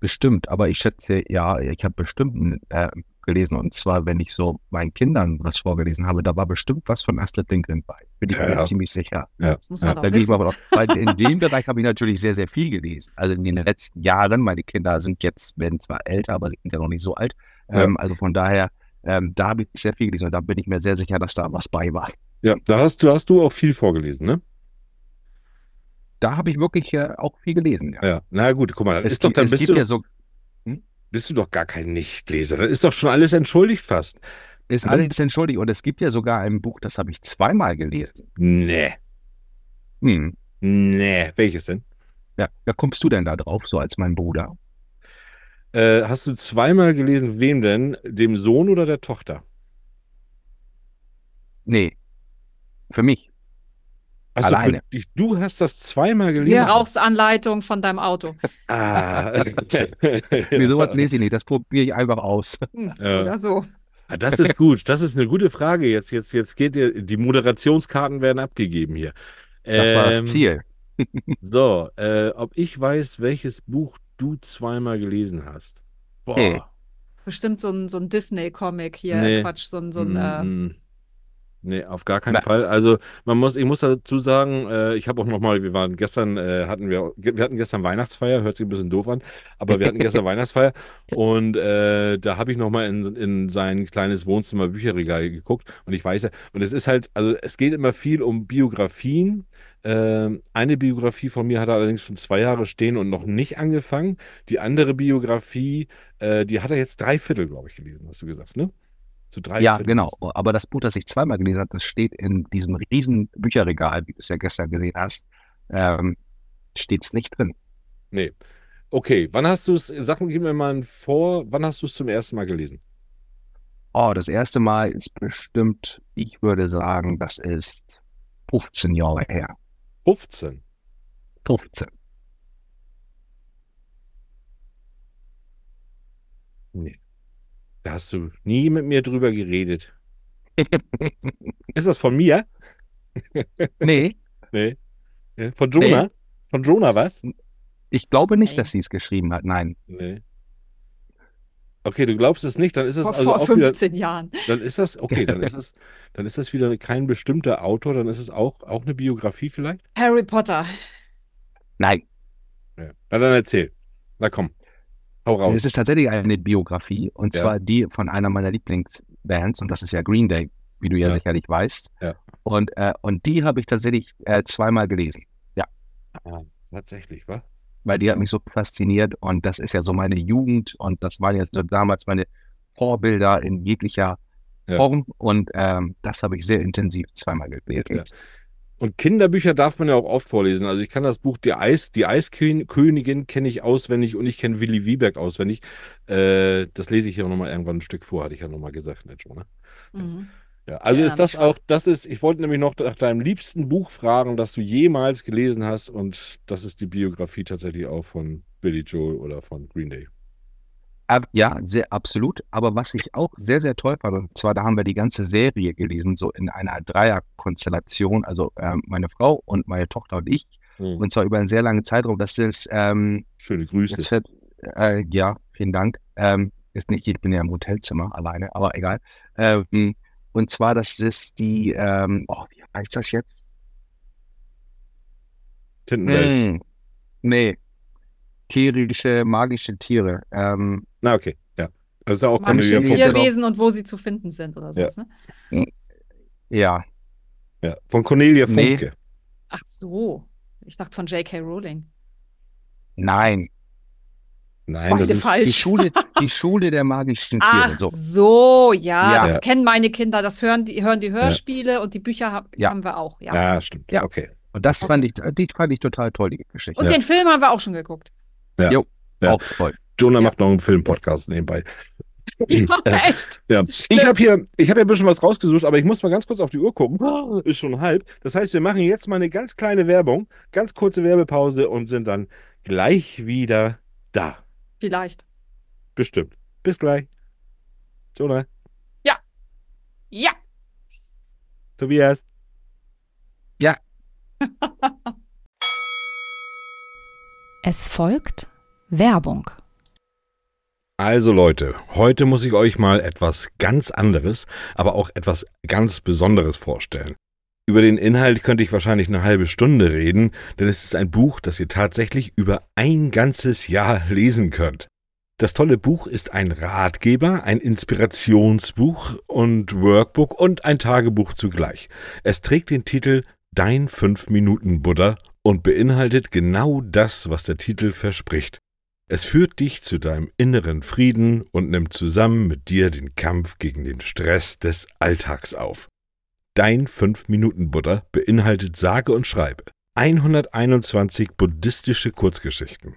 Bestimmt, aber ich schätze, ja, ich habe bestimmt äh, gelesen. Und zwar, wenn ich so meinen Kindern was vorgelesen habe, da war bestimmt was von Astrid Lindgren bei. Bin ich Ja. mir ziemlich sicher. Ja. das muss ja. man doch Da ich mal. Weil in dem Bereich habe ich natürlich sehr, sehr viel gelesen. Also in den letzten Jahren, meine Kinder sind jetzt, werden zwar älter, aber sind ja noch nicht so alt. Ja. Ähm, also von daher, ähm, da habe ich sehr viel gelesen und da bin ich mir sehr sicher, dass da was bei war. Ja, da hast du, hast du auch viel vorgelesen, ne? Da habe ich wirklich äh, auch viel gelesen. Ja. Ja. Na gut, guck mal, dann Es, ist doch, dann bist du, ja so, bist du doch gar kein Nichtleser. Dann ist doch schon alles entschuldigt fast. ist Mhm. alles entschuldigt und es gibt ja sogar ein Buch, das habe ich zweimal gelesen. Nee. Hm. Nee. Welches denn? Ja, da kommst du denn da drauf, so als mein Bruder? Äh, hast du zweimal gelesen, wem denn? Dem Sohn oder der Tochter? Nee, für mich. Du, Alleine. für dich, du hast das zweimal Die gelesen. Rauchsanleitung von deinem Auto. (laughs) Ah. (laughs) Nee, sowas lese ich nicht, das probiere ich einfach aus. Hm, Ja. Oder so. Ah, Das ist gut. Das ist eine gute Frage. Jetzt, jetzt, jetzt geht ihr, die Moderationskarten werden abgegeben hier. Das war Ähm, das Ziel. So, äh, ob ich weiß, welches Buch du zweimal gelesen hast. Boah. Nee. Bestimmt so ein, so ein Disney-Comic hier. Nee. Quatsch, so ein, so ein Mm, äh. Nee, auf gar keinen Na. Fall. Also man muss, ich muss dazu sagen, äh, ich habe auch noch mal, wir waren gestern, äh, hatten wir, wir hatten gestern Weihnachtsfeier, hört sich ein bisschen doof an, aber wir hatten gestern (laughs) Weihnachtsfeier und äh, da habe ich noch mal in, in sein kleines Wohnzimmer Bücherregal geguckt und ich weiß ja, und es ist halt, also es geht immer viel um Biografien. Ähm, eine Biografie von mir hat er allerdings schon zwei Jahre stehen und noch nicht angefangen. Die andere Biografie, äh, die hat er jetzt drei Viertel, glaube ich, gelesen, hast du gesagt, ne? Zu drei Ja, Viertel. genau. Aber das Buch, das ich zweimal gelesen habe, das steht in diesem riesen Bücherregal, wie du es ja gestern gesehen hast, ähm, steht es nicht drin. Nee. Okay, wann hast du es, sag mir, gib mir mal vor, wann hast du es zum ersten Mal gelesen? Oh, das erste Mal ist bestimmt, ich würde sagen, das ist 15 Jahre her. 15. 15. Nee. Da hast du nie mit mir drüber geredet. (laughs) Ist das von mir? nee, Nee. Von Jonah? Von Jonah was? ich glaube nicht, Nee. dass sie es geschrieben hat. Nein. Nee. Okay, du glaubst es nicht, dann ist das Vor, also vor auch wieder, 15 Jahren. dann ist das, okay, dann (laughs) ist das, dann ist das wieder kein bestimmter Autor, dann ist es auch, auch eine Biografie vielleicht? Harry Potter. Nein, Ja. Na dann erzähl. Na komm, hau raus. es ist tatsächlich eine Biografie und Ja. zwar die von einer meiner Lieblingsbands und das ist ja Green Day, wie du ja, Ja. sicherlich weißt. Ja. Und, äh, und die habe ich tatsächlich äh, zweimal gelesen, Ah, tatsächlich, wa? Weil die hat mich so fasziniert und das ist ja so meine Jugend und das waren ja so damals meine Vorbilder in jeglicher Ja. Form und ähm, das habe ich sehr intensiv zweimal gelesen. Ja. Und Kinderbücher darf man ja auch oft vorlesen. Also ich kann das Buch Die Eis, die Eiskönigin kenne ich auswendig und ich kenne Willi Wieberg auswendig. Äh, das lese ich ja nochmal irgendwann ein Stück vor, hatte ich ja nochmal gesagt, nicht schon, ne? Mhm. Ja, also Ja, ist das auch, das ist, ich wollte nämlich noch nach deinem liebsten Buch fragen, das du jemals gelesen hast und das ist die Biografie tatsächlich auch von Billy Joel oder von Green Day. Ab, ja, sehr absolut. Aber was ich auch sehr, sehr toll fand, und zwar da haben wir die ganze Serie gelesen, so in einer Dreierkonstellation, also ähm, meine Frau und meine Tochter und ich, Hm. und zwar über einen sehr langen Zeitraum. Das ist, ähm, Schöne Grüße. jetzt fällt, äh, ja, vielen Dank. Ähm, ist nicht, ich bin ja im Hotelzimmer alleine, aber egal. Ähm, und zwar, das ist die, ähm, oh, wie heißt das jetzt? Tintenwelt. Hm, nee, tierische, magische Tiere. Ähm, Na, okay, ja. Das ist ja auch Magische ja Cornelia Funke. Tierwesen und wo sie zu finden sind oder Ja. sowas, ne? ja, Ja, von Cornelia Nee. Funke. Ach so. Ich dachte von J.K. Rowling. nein. Nein, das Beide ist, Die falsch. Schule, (laughs) die Schule der magischen Tiere. Ach So. so, ja, Ja. das Ja. kennen meine Kinder, das hören die, hören die Hörspiele und die Bücher hab, Ja. haben wir auch, ja. ja, stimmt. Ja. Okay. Und das fand ich, die fand ich total toll, die Geschichte. Und Ja. den Film haben wir auch schon geguckt. Ja. Jo. Ja. Auch toll. Jonah Ja. macht noch einen Film-Podcast nebenbei. (laughs) Ja, (laughs) Äh, echt. Ja, Das ist ich habe hier, ich habe ja ein bisschen was rausgesucht, aber ich muss mal ganz kurz auf die Uhr gucken. Oh, Ist schon halb. Das heißt, wir machen jetzt mal eine ganz kleine Werbung, ganz kurze Werbepause und sind dann gleich wieder da. Vielleicht. Bestimmt. Bis gleich. Jonah, Ja. Tobias. (laughs) Es folgt Werbung. Also Leute, heute muss ich euch mal etwas ganz anderes, aber auch etwas ganz Besonderes vorstellen. Über den Inhalt könnte ich wahrscheinlich eine halbe Stunde reden, denn es ist ein Buch, das ihr tatsächlich über ein ganzes Jahr lesen könnt. Das tolle Buch ist ein Ratgeber, ein Inspirationsbuch und Workbook und ein Tagebuch zugleich. Es trägt den Titel Dein 5-Minuten-Buddha und beinhaltet genau das, was der Titel verspricht. Es führt dich zu deinem inneren Frieden und nimmt zusammen mit dir den Kampf gegen den Stress des Alltags auf. Dein 5-Minuten-Buddha beinhaltet sage und schreibe 121 buddhistische Kurzgeschichten,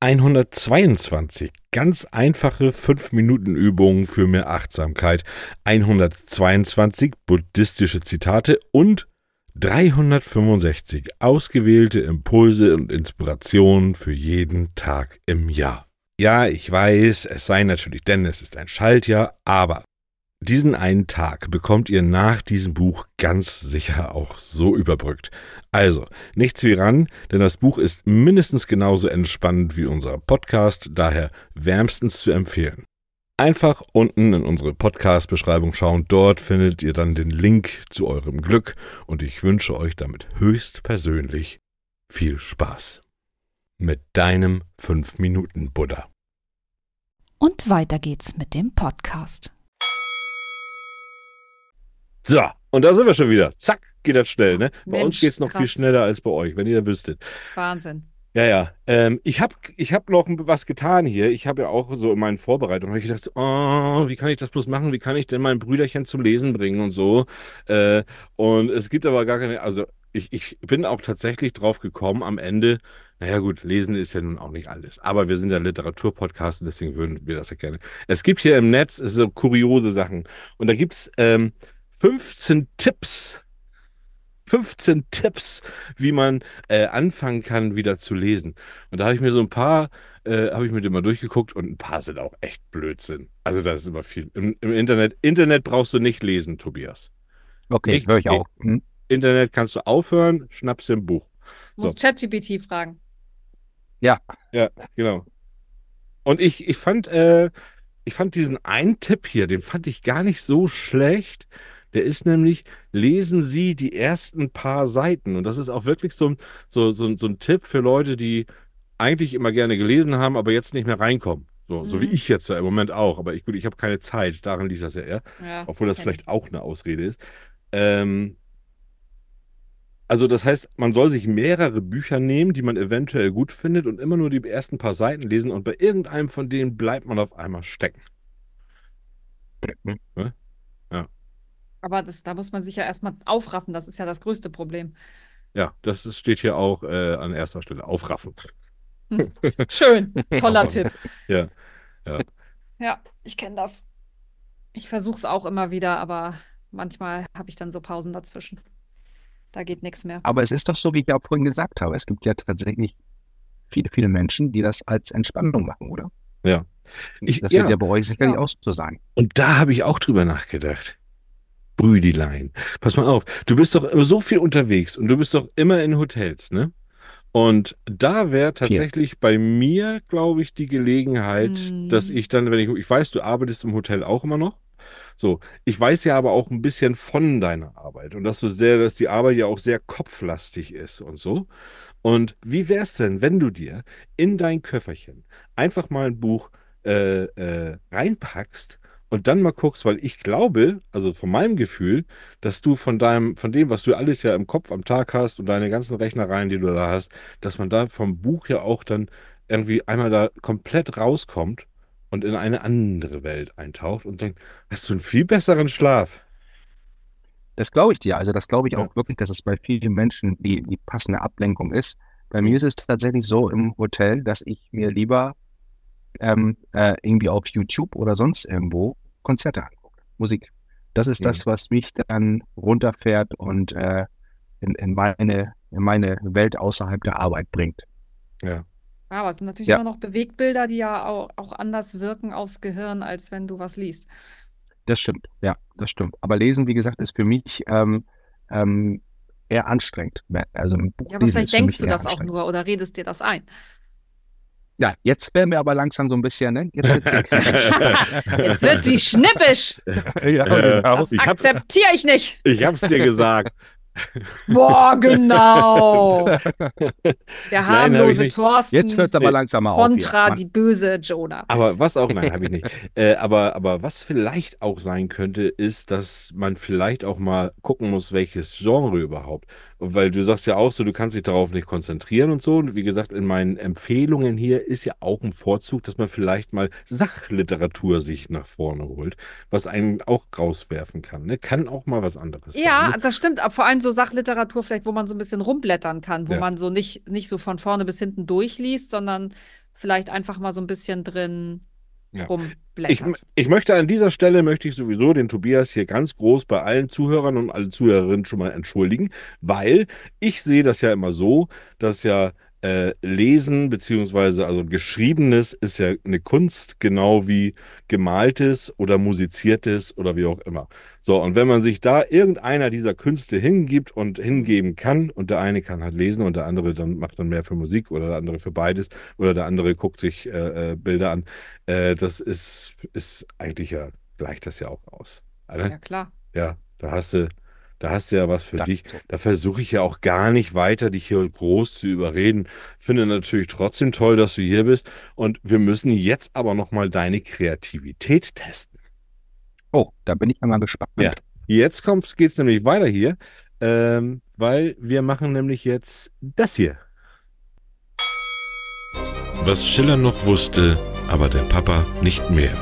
122 ganz einfache 5-Minuten-Übungen für mehr Achtsamkeit, 122 buddhistische Zitate und 365 ausgewählte Impulse und Inspirationen für jeden Tag im Jahr. Ja, ich weiß, es sei natürlich, denn es ist ein Schaltjahr, aber diesen einen Tag bekommt ihr nach diesem Buch ganz sicher auch so überbrückt. Also, nichts wie ran, denn das Buch ist mindestens genauso entspannend wie unser Podcast, daher wärmstens zu empfehlen. Einfach unten in unsere Podcast-Beschreibung schauen, dort findet ihr dann den Link zu eurem Glück und ich wünsche euch damit höchst persönlich viel Spaß. Mit deinem 5-Minuten-Buddha. Und weiter geht's mit dem Podcast. So, und da sind wir schon wieder. Zack, geht das schnell, ne? Bei uns Mensch, geht's noch viel krass. schneller als bei euch, wenn ihr wüsstet. Wahnsinn. Ja, ja. Ähm, ich habe ich hab noch was getan hier. Ich habe ja auch so in meinen Vorbereitungen ich gedacht, oh, wie kann ich das bloß machen? Wie kann ich denn mein Brüderchen zum Lesen bringen und so? Äh, und es gibt aber gar keine, also ich, ich bin auch tatsächlich drauf gekommen am Ende, naja gut, lesen ist ja nun auch nicht alles. Aber wir sind ja Literaturpodcast und deswegen würden wir das ja gerne. Es gibt hier im Netz es so kuriose Sachen. Und da gibt's ähm, 15 Tipps. 15 Tipps, wie man äh, anfangen kann, wieder zu lesen. Und da habe ich mir so ein paar, äh, habe ich mir die mal durchgeguckt und ein paar sind auch echt Blödsinn. Also da ist immer viel. Im, Im Internet, Internet brauchst du nicht lesen, Tobias. Okay, Nicht- höre ich auch. Hm? Internet kannst du aufhören, schnappst dir ein Buch. So. Muss ChatGPT fragen. Ja, genau. Und ich, ich fand, äh, ich fand diesen einen Tipp hier, den fand ich gar nicht so schlecht. Der ist nämlich, lesen Sie die ersten paar Seiten. Und das ist auch wirklich so, ein- so, so, so ein Tipp für Leute, die eigentlich immer gerne gelesen haben, aber jetzt nicht mehr reinkommen. So, so wie Mhm. ich jetzt ja im Moment auch. Aber ich, gut, ich habe keine Zeit. Daran liegt das ja eher. Ja, Obwohl das vielleicht auch eine Ausrede ist. Ähm, also das heißt, man soll sich mehrere Bücher nehmen, die man eventuell gut findet und immer nur die ersten paar Seiten lesen und bei irgendeinem von denen bleibt man auf einmal stecken. (clears throat) Aber das, da muss man sich ja erstmal aufraffen. Das ist ja das größte Problem. Ja, das ist, steht hier auch äh, an erster Stelle. Aufraffen. Schön, toller Tipp. Ja, ja. Ja, ich kenne das. Ich versuche es auch immer wieder, aber manchmal habe ich dann so Pausen dazwischen. Da geht nichts mehr. Aber es ist doch so, wie ich ja auch vorhin gesagt habe. Es gibt ja tatsächlich viele, viele Menschen, die das als Entspannung machen, oder? Ja. Ich- das ja. wird ja bei euch sicherlich Ja. auch so sein. Und da habe ich auch drüber nachgedacht. Brüdilein. Pass mal auf, du bist doch so viel unterwegs und du bist doch immer in Hotels, ne? Und da wäre tatsächlich bei mir, glaube ich, die Gelegenheit, Mm. dass ich dann, wenn ich, ich weiß, du arbeitest im Hotel auch immer noch. So, ich weiß ja aber auch ein bisschen von deiner Arbeit und dass du sehr, dass die Arbeit ja auch sehr kopflastig ist und so. Und wie wär's denn, wenn du dir in dein Köfferchen einfach mal ein Buch äh, äh, reinpackst und dann mal guckst, weil ich glaube, also von meinem Gefühl, dass du von deinem, von dem, was du alles ja im Kopf am Tag hast und deine ganzen Rechnereien, die du da hast, dass man da vom Buch ja auch dann irgendwie einmal da komplett rauskommt und in eine andere Welt eintaucht und denkt, hast du einen viel besseren Schlaf. Das glaube ich dir. Also das glaube ich Ja. auch wirklich, dass es bei vielen Menschen die, die passende Ablenkung ist. Bei mir ist es tatsächlich so im Hotel, dass ich mir lieber ähm, äh, irgendwie auf YouTube oder sonst irgendwo Konzerte angucke, Musik. Das ist Ja. das, was mich dann runterfährt und äh, in, in, meine, in meine Welt außerhalb der Arbeit bringt. Ja, aber es sind natürlich Ja. immer noch Bewegtbilder, die ja auch, auch anders wirken aufs Gehirn, als wenn du was liest. Das stimmt, ja, das stimmt. Aber Lesen, wie gesagt, ist für mich ähm, ähm, eher anstrengend. Also ein Buch Ja, aber vielleicht denkst du das auch nur oder redest dir das ein. Ja, jetzt werden wir aber langsam so ein bisschen, ne? Jetzt hier kritisch. (laughs) Jetzt wird sie schnippisch. ja, genau. Das akzeptiere ich nicht. Ich hab's dir gesagt. Boah, genau. (laughs) Der harmlose nicht. Thorsten Jetzt hört es aber langsam mal auf. kontra die böse Jonah. Aber was auch, nein, habe ich nicht. (laughs) Äh, aber, aber was vielleicht auch sein könnte, ist, dass man vielleicht auch mal gucken muss, welches Genre überhaupt. Weil du sagst ja auch so, du kannst dich darauf nicht konzentrieren und so. Und wie gesagt, in meinen Empfehlungen hier ist ja auch ein Vorzug, dass man vielleicht mal Sachliteratur sich nach vorne holt, was einen auch rauswerfen kann. Ne? Kann auch mal was anderes Ja, sein. Ne? das stimmt. Aber vor allem so Sachliteratur, vielleicht, wo man so ein bisschen rumblättern kann, wo Ja. man so nicht, nicht so von vorne bis hinten durchliest, sondern vielleicht einfach mal so ein bisschen drin Ja. Ich, ich möchte an dieser Stelle, möchte ich sowieso den Tobias hier ganz groß bei allen Zuhörern und allen Zuhörerinnen schon mal entschuldigen, weil ich sehe das ja immer so, dass ja äh, Lesen beziehungsweise also geschriebenes ist ja eine Kunst, genau wie gemaltes oder musiziertes oder wie auch immer. So, und wenn man sich da irgendeiner dieser Künste hingibt und hingeben kann, und der eine kann halt lesen und der andere dann macht dann mehr für Musik oder der andere für beides oder der andere guckt sich äh, äh, Bilder an, äh, das ist, ist eigentlich ja, gleicht das ja auch aus. ja, Oder? klar. Ja, da hast du, da hast du ja was für Ja, dich. so. Da versuche ich ja auch gar nicht weiter, dich hier groß zu überreden. Finde natürlich trotzdem toll, dass du hier bist. Und wir müssen jetzt aber nochmal deine Kreativität testen. Oh, da bin ich einmal gespannt. Ja. Jetzt kommt, geht's nämlich weiter hier, ähm, weil wir machen nämlich jetzt das hier. Was Schiller noch wusste, aber der Papa nicht mehr.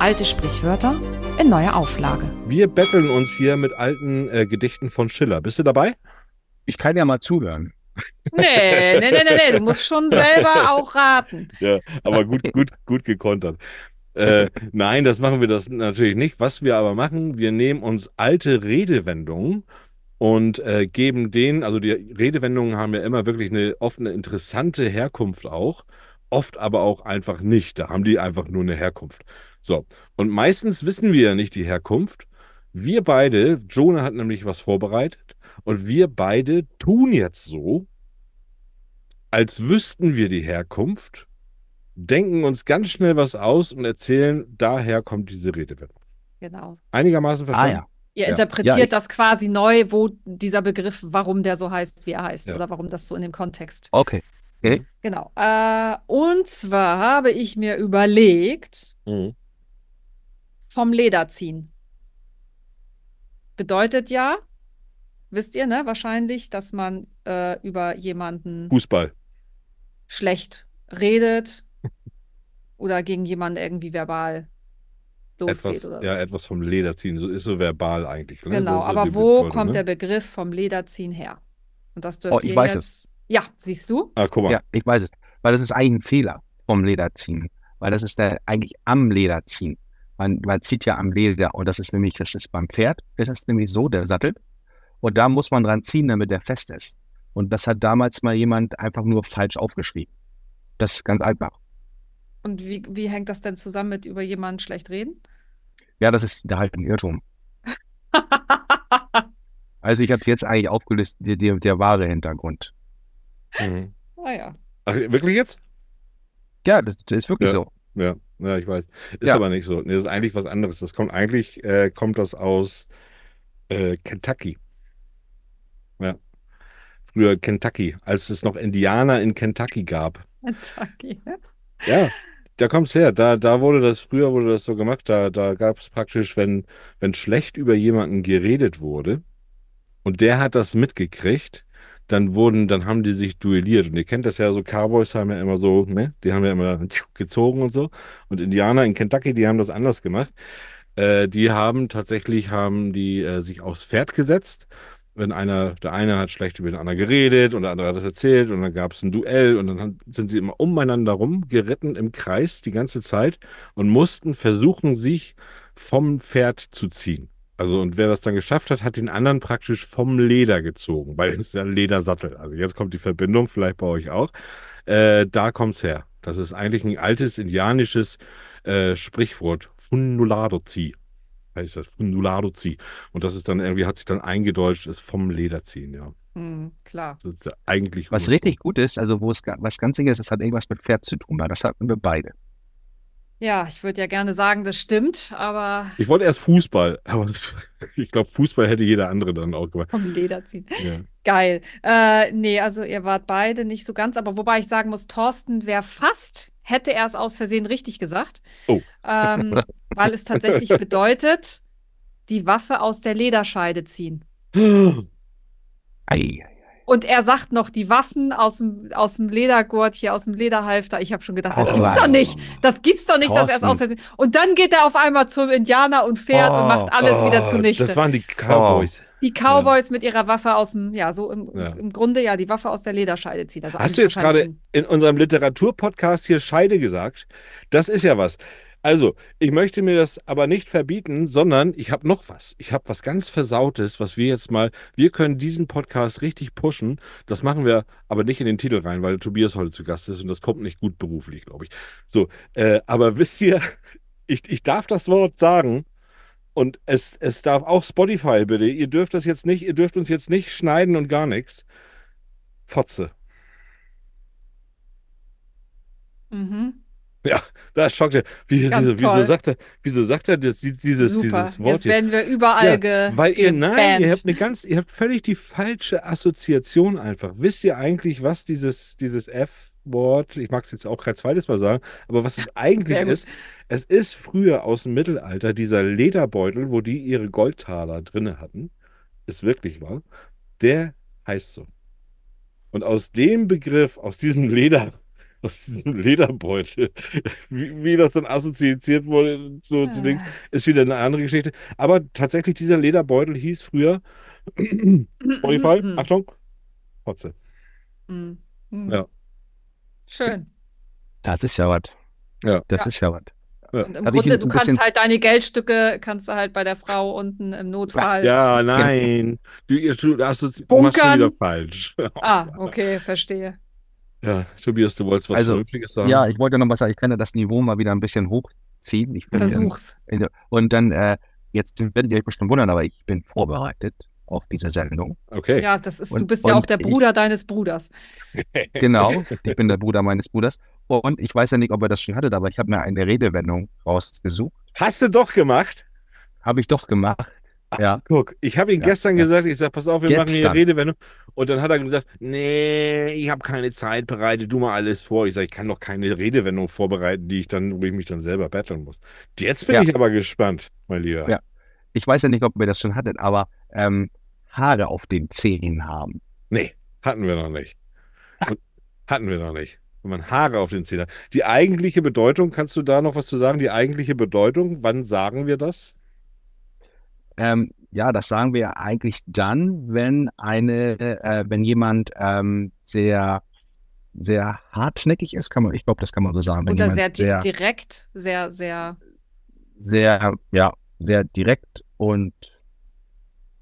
Alte Sprichwörter in neuer Auflage. Wir betteln uns hier mit alten äh, Gedichten von Schiller. Bist du dabei? Ich kann ja mal zuhören. Nee, nee, nee, nee, nee, du musst schon selber (laughs) auch raten. Ja, aber gut, gut, gut gekontert. Äh, nein, das machen wir das natürlich nicht. Was wir aber machen, wir nehmen uns alte Redewendungen und äh, geben denen, also die Redewendungen haben ja immer wirklich eine oft eine interessante Herkunft auch, oft aber auch einfach nicht. Da haben die einfach nur eine Herkunft. So, und meistens wissen wir ja nicht die Herkunft. Wir beide, Jonah hat nämlich was vorbereitet und wir beide tun jetzt so, als wüssten wir die Herkunft denken uns ganz schnell was aus und erzählen, daher kommt diese Redewendung. Genau. Einigermaßen Ah verstanden? ja. Ihr Ja. interpretiert Ja, das quasi neu, wo dieser Begriff, warum der so heißt, wie er heißt, Ja. oder warum das so in dem Kontext. Okay. Genau. Äh, und zwar habe ich mir überlegt, Mhm. vom Leder ziehen. Bedeutet ja, wisst ihr, ne, wahrscheinlich, dass man äh, über jemanden Fußball. schlecht redet oder gegen jemanden irgendwie verbal losgeht Etwas, oder so. ja, etwas vom Leder ziehen. So ist so verbal eigentlich. Ne? Genau, so aber wo kommt ne? der Begriff vom Lederziehen her? Und das dürft Oh, ich ihr weiß jetzt. Ja, siehst du? Ah, guck mal. Ja, ich weiß es. Weil das ist eigentlich ein Fehler vom Lederziehen. Weil das ist der eigentlich am Leder ziehen. Man, man zieht ja am Leder und das ist nämlich, das ist beim Pferd, das ist nämlich so, der Sattel. Und da muss man dran ziehen, damit der fest ist. Und das hat damals mal jemand einfach nur falsch aufgeschrieben. Das ist ganz einfach. Und wie, wie hängt das denn zusammen mit über jemanden schlecht reden? Ja, das ist da halt ein Irrtum. (laughs) Also ich habe es jetzt eigentlich aufgelistet, der, der, der wahre Hintergrund. Mhm. ah ja. Ach, wirklich jetzt? Ja, das, das ist wirklich Ja. so. Ja, ja, ich weiß. Ist Ja. aber nicht so. Nee, das ist eigentlich was anderes. Das kommt eigentlich, äh, kommt das aus äh, Kentucky. Ja. Früher Kentucky, als es noch Indianer in Kentucky gab. Kentucky. Ja, da kommt's her. Da, da wurde das, früher wurde das so gemacht. Da, da gab es praktisch, wenn, wenn schlecht über jemanden geredet wurde und der hat das mitgekriegt, dann wurden, dann haben die sich duelliert. Und ihr kennt das ja so, Cowboys haben ja immer so, ne, die haben ja immer (laughs) gezogen und so. Und Indianer in Kentucky, die haben das anders gemacht. Äh, die haben tatsächlich, haben die äh, sich aufs Pferd gesetzt. Wenn einer, der eine hat schlecht über den anderen geredet und der andere hat das erzählt und dann gab es ein Duell und dann sind sie immer umeinander rumgeritten im Kreis die ganze Zeit und mussten versuchen, sich vom Pferd zu ziehen. Also, und wer das dann geschafft hat, hat den anderen praktisch vom Leder gezogen, weil es ist ja ein Ledersattel. Also jetzt kommt die Verbindung, vielleicht bei euch auch. Äh, da kommt's her. Das ist eigentlich ein altes indianisches äh, Sprichwort. Fundulado zieh. Heißt das Fundulado zieh. Und das ist dann irgendwie, hat sich dann eingedeutscht, ist vom Leder ziehen, ja. Hm, klar. Das ist ja eigentlich Was richtig gut ist, also wo es was ganz sicher ist, das hat irgendwas mit Pferd zu tun, weil das hatten wir beide. Ja, ich würde ja gerne sagen, das stimmt, aber Ich wollte erst Fußball, (laughs) aber das, ich glaube, Fußball hätte jeder andere dann auch gemacht. vom Leder ziehen. Ja. Geil. Äh, nee, also ihr wart beide nicht so ganz, aber wobei ich sagen muss, Thorsten wäre fast, hätte er es aus Versehen richtig gesagt. Oh. Ähm, (laughs) weil es tatsächlich bedeutet, die Waffe aus der Lederscheide ziehen. Ei, Und er sagt noch, die Waffen aus dem, aus dem Ledergurt hier, aus dem Lederhalfter. Ich habe schon gedacht, das Oh, gibt's was? doch nicht. Das gibt's doch nicht, dass er es Thorsten. aus Versehen. Und dann geht er auf einmal zum Indianer und fährt und Oh, macht alles wieder zunichte. Das waren die Cowboys. Die Cowboys mit ihrer Waffe aus dem, ja, so im, Ja. im Grunde ja, die Waffe aus der Lederscheide ziehen. Also Hast du jetzt gerade in unserem Literaturpodcast hier Scheide gesagt? Das ist ja was. Also, ich möchte mir das aber nicht verbieten, sondern ich habe noch was. Ich habe was ganz Versautes, was wir jetzt mal, wir können diesen Podcast richtig pushen. Das machen wir aber nicht in den Titel rein, weil Tobias heute zu Gast ist und das kommt nicht gut beruflich, glaube ich. So, äh, aber (laughs) wisst ihr, ich, ich darf das Wort sagen und es, es darf auch Spotify bitte. Ihr dürft das jetzt nicht, ihr dürft uns jetzt nicht schneiden und gar nichts. Fotze. Mhm. Da schockt er. Wie, wieso, wieso sagt er, wieso sagt er das, die- dieses, Super. dieses Wort Jetzt hier? werden wir überall Ja, ge Weil ihr, nein, ihr habt eine ganz, ihr habt völlig die falsche Assoziation einfach. Wisst ihr eigentlich, was dieses, dieses F-Wort, ich mag es jetzt auch kein zweites Mal sagen, aber was es (laughs) eigentlich ist, es ist früher aus dem Mittelalter dieser Lederbeutel, wo die ihre Goldtaler drinne hatten, ist wirklich wahr, der heißt so. Und aus dem Begriff, aus diesem Leder, (laughs) aus diesem Lederbeutel, (laughs) wie, wie das dann assoziiert wurde so zu links, ist wieder eine andere Geschichte. Aber tatsächlich, dieser Lederbeutel hieß früher (clears throat) Spotify, Mhm. Achtung, Hotze. Mhm. Mhm. Ja. Schön. das ist ja was. Ja. Das Ja. ist ja was. Und im Grunde, du kannst bisschen- halt deine Geldstücke, kannst du halt bei der Frau unten im Notfall. Ja, nein. Du, ihr- du, assozi- du machst schon wieder falsch. (laughs) Ah, okay, verstehe. Ja, Tobias, du wolltest was Also, Vernünftiges sagen. Ja, ich wollte noch was sagen. Ich kann ja das Niveau mal wieder ein bisschen hochziehen. Ich bin, Versuch's. Und dann, äh, jetzt werdet ihr euch bestimmt wundern, aber ich bin vorbereitet. Auf diese Sendung. Okay. Ja, das ist, du Und- bist ja auch der ich- Bruder deines Bruders. (laughs) Genau, ich bin der Bruder meines Bruders. Und ich weiß ja nicht, ob ihr das schon hattet, aber ich habe mir eine Redewendung rausgesucht. Hast du doch gemacht? Habe ich doch gemacht. Ja, Guck, ich habe ihm Ja, gestern ja. gesagt, ich sage, pass auf, wir machen hier Gestern. Redewendung. Und dann hat er gesagt, nee, ich habe keine Zeit, bereite du mal alles vor. Ich sage, ich kann doch keine Redewendung vorbereiten, die ich dann, wo ich mich dann selber betteln muss. Jetzt bin Ja. ich aber gespannt, mein Lieber. Ja. Ich weiß ja nicht, ob ihr das schon hattet, aber ähm, Haare auf den Zähnen haben. Nee, hatten wir noch nicht. Und (laughs) hatten wir noch nicht. Wenn man Haare auf den Zähnen hat. Die eigentliche Bedeutung, kannst du da noch was zu sagen? Die eigentliche Bedeutung, wann sagen wir das? Ähm, ja, das sagen wir eigentlich dann, wenn eine, äh, wenn jemand ähm, sehr, sehr hartnäckig ist, kann man, ich glaube, das kann man so sagen. Wenn Oder sehr, di sehr, direkt, sehr, sehr sehr, ja, sehr direkt und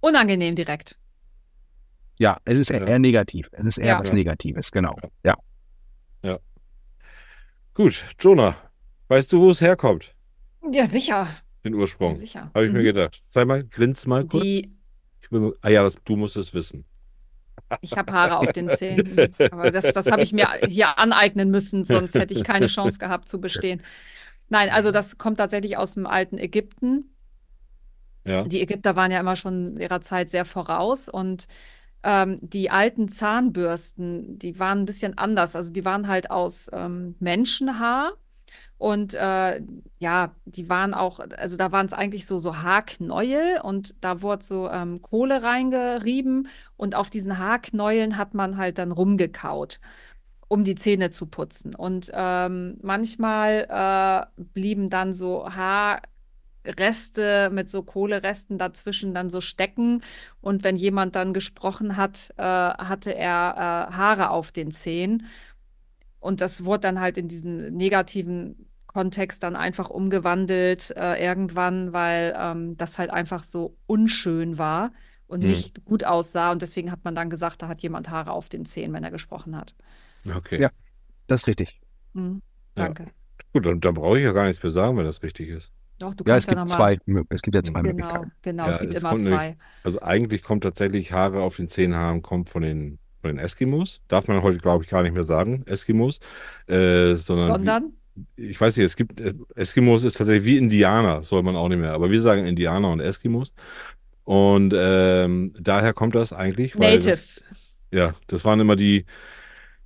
unangenehm direkt. ja, es ist Ja. eher negativ. Es ist eher Ja. was Ja. Negatives, genau. Ja. Gut, Jonah, weißt du, wo es herkommt? Ja, sicher. Den Ja, Ursprung. sicher. Habe ich mir Mhm. gedacht. Sei mal, grins mal kurz. Die, Ich will, ah ja, das, du musst es wissen. ich habe Haare auf den Zähnen. Aber das, das habe ich mir hier aneignen müssen, sonst hätte ich keine Chance gehabt zu bestehen. Nein, also das kommt tatsächlich aus dem alten Ägypten. Ja. Die Ägypter waren ja immer schon ihrer Zeit sehr voraus und ähm, die alten Zahnbürsten, die waren ein bisschen anders. Also die waren halt aus ähm, Menschenhaar und äh, ja, die waren auch, also da waren es eigentlich so, so Haarknäuel und da wurde so ähm, Kohle reingerieben und auf diesen Haarknäueln hat man halt dann rumgekaut, um die Zähne zu putzen. Und ähm, manchmal äh, blieben dann so Haar Reste mit so Kohleresten dazwischen dann so stecken. Und wenn jemand dann gesprochen hat, äh, hatte er äh, Haare auf den Zähnen. Und das wurde dann halt in diesem negativen Kontext dann einfach umgewandelt äh, irgendwann, weil ähm, das halt einfach so unschön war und Hm. nicht gut aussah. Und deswegen hat man dann gesagt, da hat jemand Haare auf den Zähnen, wenn er gesprochen hat. Okay. Ja. Das ist richtig. Mhm. Ja. Danke. Gut, dann, dann brauche ich ja gar nichts mehr sagen, wenn das richtig ist. Doch, du Ja, es ja gibt nochmal. zwei, es gibt ja zwei Genau, Möglichkeiten. genau. Ja, es gibt es immer zwei. Also eigentlich kommt tatsächlich Haare auf den Zähnen haben, kommt von den, von den Eskimos. Darf man heute, glaube ich, gar nicht mehr sagen, Eskimos. Äh, sondern wie, Sondern? ich weiß nicht, es gibt, Eskimos ist tatsächlich wie Indianer, soll man auch nicht mehr. Aber wir sagen Indianer und Eskimos. Und ähm, daher kommt das eigentlich, weil das, Natives. ja, das waren immer die,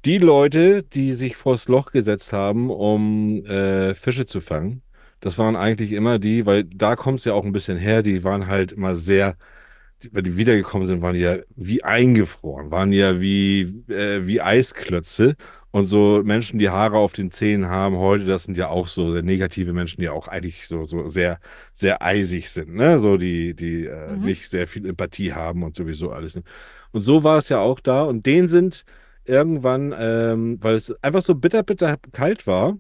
die Leute, die sich vors Loch gesetzt haben, um äh, Fische zu fangen. Das waren eigentlich immer die, weil da kommt es ja auch ein bisschen her, die waren halt immer sehr, weil die wiedergekommen sind, waren die ja wie eingefroren, waren ja wie, äh, wie Eisklötze. Und so Menschen, die Haare auf den Zähnen haben heute, das sind ja auch so sehr negative Menschen, die auch eigentlich so, so sehr, sehr eisig sind, ne? So die, die äh, Mhm. nicht sehr viel Empathie haben und sowieso alles. Und so war es ja auch da. Und denen sind irgendwann, ähm, weil es einfach so bitter, bitter kalt war,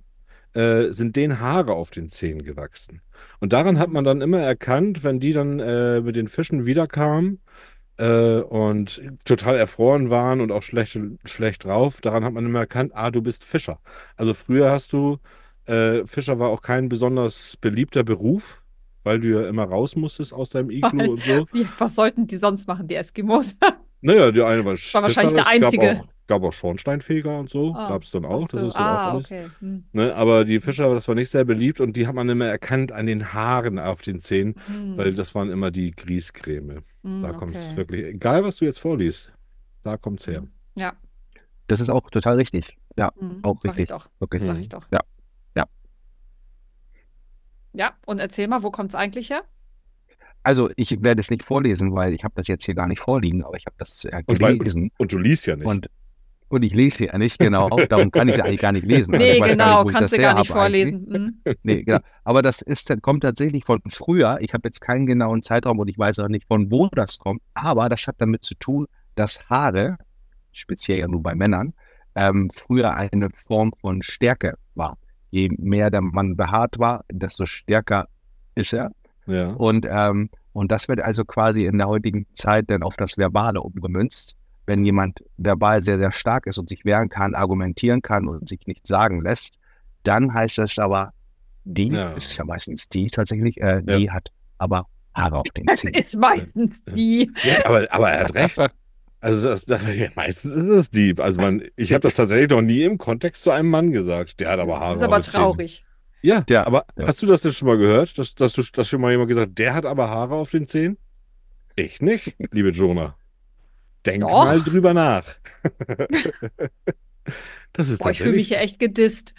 äh, sind denen Haare auf den Zähnen gewachsen. Und daran hat man dann immer erkannt, wenn die dann äh, mit den Fischen wiederkamen äh, und total erfroren waren und auch schlecht, schlecht drauf, daran hat man immer erkannt, ah, du bist Fischer. Also früher hast du, äh, Fischer war auch kein besonders beliebter Beruf, weil du ja immer raus musstest aus deinem (laughs) Iglu Weil- und so. Wie, was sollten die sonst machen, die Eskimos? (laughs) Naja, die eine war Fischer, wahrscheinlich der Einzige. Gab auch, auch Schornsteinfeger und so, Ah, gab es dann auch. So. Das ist dann auch ah, alles. okay. Hm. Ne, aber die Fischer, das war nicht sehr beliebt und die hat man immer erkannt an den Haaren auf den Zähnen, Hm. weil das waren immer die Grießcreme. Hm, Da kommt es okay. wirklich, egal was du jetzt vorliest, da kommt es her. Ja, Das ist auch total richtig. Ja, hm. Auch sag ich richtig. doch. wirklich. Sag Mhm. ich doch. Ja. Ja. Ja, und erzähl mal, wo kommt es eigentlich her? Also ich werde es nicht vorlesen, weil ich habe das jetzt hier gar nicht vorliegen, aber ich habe das äh, Und weil- gelesen Und du liest ja nicht. und, und ich lese hier nicht, genau. (laughs) Darum kann ich es eigentlich gar nicht lesen. Also Nee, gar genau, nicht, kannst du gar nicht vorlesen. Hm. (laughs) Nee, genau. Aber das ist, kommt tatsächlich von früher. Ich habe jetzt keinen genauen Zeitraum und ich weiß auch nicht, von wo das kommt. Aber das hat damit zu tun, dass Haare, speziell ja nur bei Männern, ähm, früher eine Form von Stärke war. Je mehr der Mann behaart war, desto stärker ist er. ja. Und, ähm, und das wird also quasi in der heutigen Zeit dann auf das Verbale umgemünzt. Wenn jemand verbal sehr, sehr stark ist und sich wehren kann, argumentieren kann und sich nicht sagen lässt, dann heißt das aber, die, Ja. es ist ja meistens die tatsächlich, äh, die hat aber Haare auf den (laughs) Es Zehen. ist meistens die. Ja, aber, aber er hat recht. Also das, das, ja, meistens ist es Dieb. Also man, ich habe das tatsächlich noch nie im Kontext zu einem Mann gesagt. Der hat aber Haare Das ist auf aber den Zähnen. traurig. Ja, Ja, aber ja. hast du das denn schon mal gehört? Dass, dass du dass schon mal jemand gesagt der hat aber Haare auf den Zähnen? Ich nicht, liebe Jonah. Denk Doch. mal drüber nach. (laughs) das ist Boah, ich fühle mich hier echt gedisst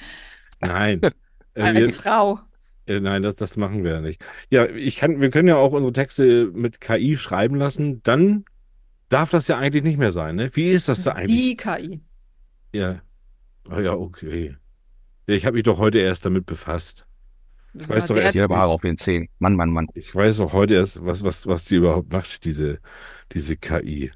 Nein. (laughs) Wir, als Frau. äh, nein, das, das machen wir ja nicht. Ja, ich kann, wir können ja auch unsere Texte mit KI schreiben lassen. Dann darf das ja eigentlich nicht mehr sein, ne? Wie ist das da eigentlich? Die KI. Ja. Ah ja, okay. Ja, ich habe mich doch heute erst damit befasst. Das weiß doch erst- Jeder Haare auf den Zehen. Mann, Mann, Mann. Ich weiß auch heute erst, was, was, was die überhaupt macht, diese, diese KI.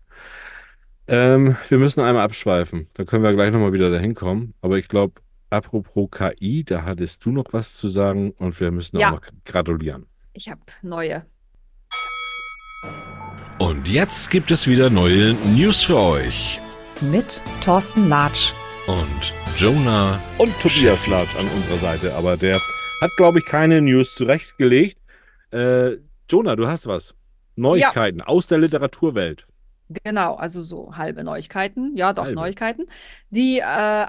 Ähm, wir müssen einmal abschweifen. Da können wir gleich nochmal wieder dahin kommen. Aber ich glaube, apropos KI, da hattest du noch was zu sagen und wir müssen Ja. auch noch gratulieren. Ich habe neue. Und jetzt gibt es wieder neue News für euch. Mit Thorsten Latsch. Und Jonah Und Tobias Schiffi. Latsch an unserer Seite, aber der hat, glaube ich, keine News zurechtgelegt. Äh, Jonah, du hast was. Neuigkeiten aus der Literaturwelt. Genau, also so halbe Neuigkeiten. Ja, doch, Halbe. Neuigkeiten. Die äh,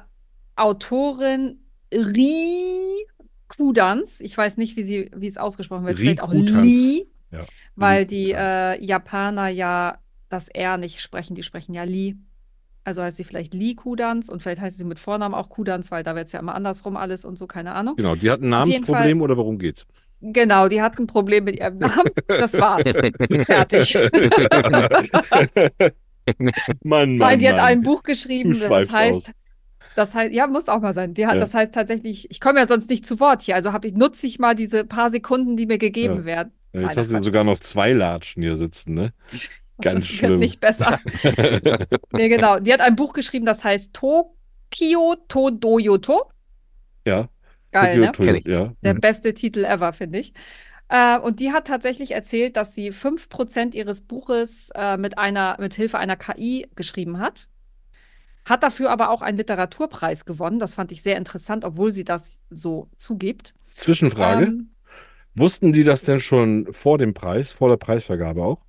Autorin Ri Kudans, ich weiß nicht, wie, sie, wie es ausgesprochen wird, vielleicht auch. Li, Ja, weil Ri die äh, Japaner ja das R nicht sprechen, die sprechen ja Li. Also heißt sie vielleicht Li Kudans und vielleicht heißt sie mit Vornamen auch Kudans, weil da wird es ja immer andersrum alles und so, keine Ahnung. Genau, die hat ein Namensproblem oder worum geht's? Genau, die hat ein Problem mit ihrem Namen. Das war's. (laughs) Fertig. (laughs) Mann, Mann, Nein, die hat Mann. ein Buch geschrieben, Du das heißt, aus. das heißt, ja, muss auch mal sein. Die hat, Ja. Das heißt tatsächlich, ich komme ja sonst nicht zu Wort hier, also habe ich, nutze ich mal diese paar Sekunden, die mir gegeben Ja. werden. Ja, Jetzt Nein, hast du sogar noch zwei Latschen hier sitzen, ne? (laughs) Ganz schlimm. nicht besser. (laughs) nee, genau. Die hat ein Buch geschrieben, das heißt Tokyo Todoyoto. ja. Geil, Tokyo ne? Ich. Ja. Der Mhm. beste Titel ever, finde ich. Äh, und die hat tatsächlich erzählt, dass sie 5% ihres Buches äh, mit einer, mit Hilfe einer KI geschrieben hat. Hat dafür aber auch einen Literaturpreis gewonnen. Das fand ich sehr interessant, obwohl sie das so zugibt. Zwischenfrage. Ähm, Wussten die das denn schon vor dem Preis, vor der Preisvergabe auch?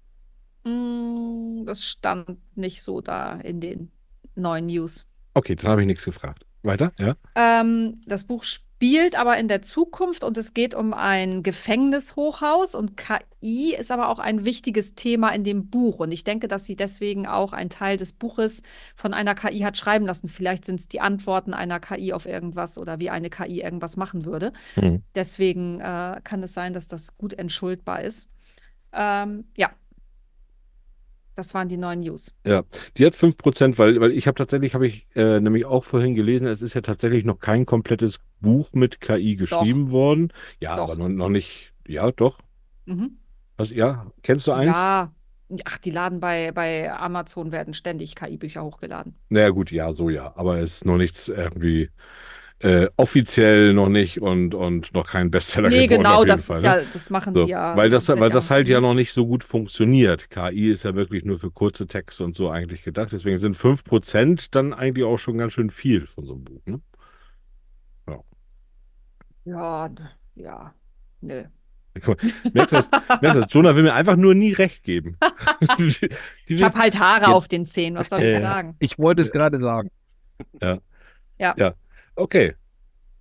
Mh, das stand nicht so da in den neuen News. Okay, dann habe ich nichts gefragt. Weiter? Ja. Ähm, das Buch spielt aber in der Zukunft und es geht um ein Gefängnishochhaus und KI ist aber auch ein wichtiges Thema in dem Buch. Und ich denke, dass sie deswegen auch einen Teil des Buches von einer KI hat schreiben lassen. Vielleicht sind es die Antworten einer KI auf irgendwas oder wie eine KI irgendwas machen würde. Mhm. Deswegen äh, kann es sein, dass das gut entschuldbar ist. Ähm, ja. Das waren die neuen News. Ja, die hat 5%, weil, weil ich habe tatsächlich, habe ich äh, nämlich auch vorhin gelesen, es ist ja tatsächlich noch kein komplettes Buch mit KI geschrieben worden. Ja, Doch. aber noch, noch nicht, ja, doch. Mhm. Was, ja, kennst du eins? Ja. Ach, die laden bei, bei Amazon werden ständig KI-Bücher hochgeladen. Naja, gut, ja, so ja. Aber es ist noch nichts irgendwie äh, offiziell noch nicht und, und noch kein Bestseller Nee, geworden genau, auf jeden das Fall. ist ne? ja, das machen So, die ja. weil das, weil das halt ja mhm. noch nicht so gut funktioniert. KI ist ja wirklich nur für kurze Texte und so eigentlich gedacht. Deswegen sind 5% dann eigentlich auch schon ganz schön viel von so einem Buch. Ne? Ja, d- ja, nö. Mal, Merkst du das? Merkst du das? Jonah will mir einfach nur nie recht geben. (laughs) Ich habe halt Haare Ge- auf den Zähnen, was soll ich Äh, sagen? Ich wollte es gerade sagen. Okay.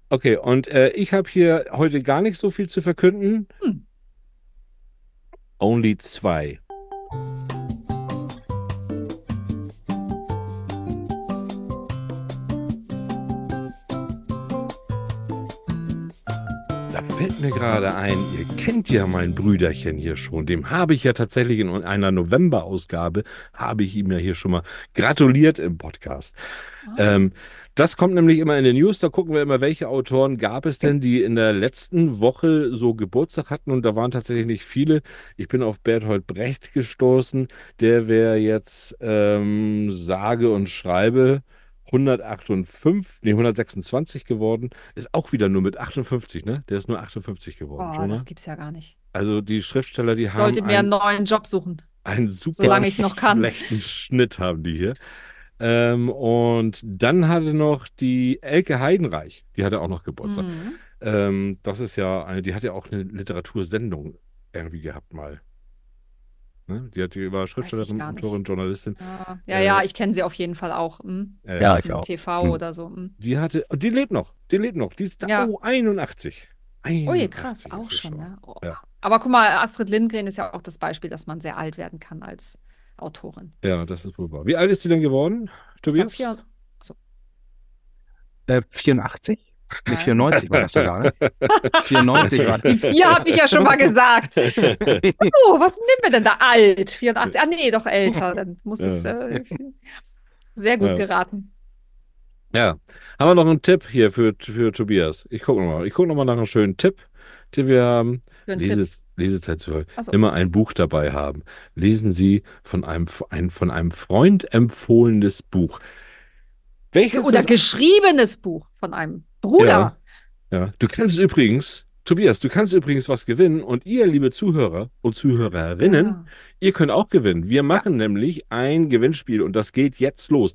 Okay, und äh, ich habe hier heute gar nicht so viel zu verkünden. Hm. Only zwei. Da fällt mir gerade ein, ihr kennt ja mein Brüderchen hier schon. Dem habe ich ja tatsächlich in einer November-Ausgabe, habe ich ihm ja hier schon mal gratuliert im Podcast. Ah. Ähm, das kommt nämlich immer in den News. Da gucken wir immer, welche Autoren gab es denn, die in der letzten Woche so Geburtstag hatten. Und da waren tatsächlich nicht viele. Ich bin auf Berthold Brecht gestoßen. Der wäre jetzt ähm, sage und schreibe 158, nee, 126 geworden. Ist auch wieder nur mit 58, ne? Der ist nur 58 geworden, Boah, schon, ne? das gibt's ja gar nicht. Also die Schriftsteller, die sollte haben mir ein, einen neuen Job suchen. einen super Solange ich's noch kann. schlechten Schnitt haben die hier. Ähm, und dann hatte noch die Elke Heidenreich, die hatte auch noch Geburtstag. Mhm. Ähm, das ist ja eine, die hat ja auch eine Literatursendung irgendwie gehabt mal. Ne? Die, hat, die war Schriftstellerin. Autorin, Journalistin. Ja, ja, Äh, ja, ich kenne sie auf jeden Fall auch. Hm? Äh, Ja, Aus ich dem auch. TV Hm. oder so. Hm. Die hatte, und die lebt noch. Die lebt noch. Die ist Ja. oh, 81. Ui, 81 krass, ist auch sie schon, ne? Oh. Ja. Aber guck mal, Astrid Lindgren ist ja auch das Beispiel, dass man sehr alt werden kann als Autorin. Ja, das ist wohl wahr. Wie alt ist sie denn geworden, Tobias? vier, Äh, 84? Nee, Nein. 94 war das sogar, ne? (laughs) 94 war die vier habe ich ja schon mal gesagt. (laughs) Oh, was nehmen wir denn da? Alt, 84. Ah, nee, doch älter. Dann muss es äh, sehr gut Ja. geraten. Ja. Haben wir noch einen Tipp hier für, für Tobias? Ich gucke nochmal. Ich gucke nochmal nach einem schönen Tipp, den wir haben. Leses, Lesezeit zu Ach so. immer ein Buch dabei haben. Lesen Sie von einem, ein, von einem Freund empfohlenes Buch. Welches Oder geschriebenes Buch von einem Bruder. ja, du kannst übrigens, Tobias, du kannst übrigens was gewinnen und ihr, liebe Zuhörer und Zuhörerinnen, Ja. Ihr könnt auch gewinnen. Wir machen nämlich ein Gewinnspiel und das geht jetzt los.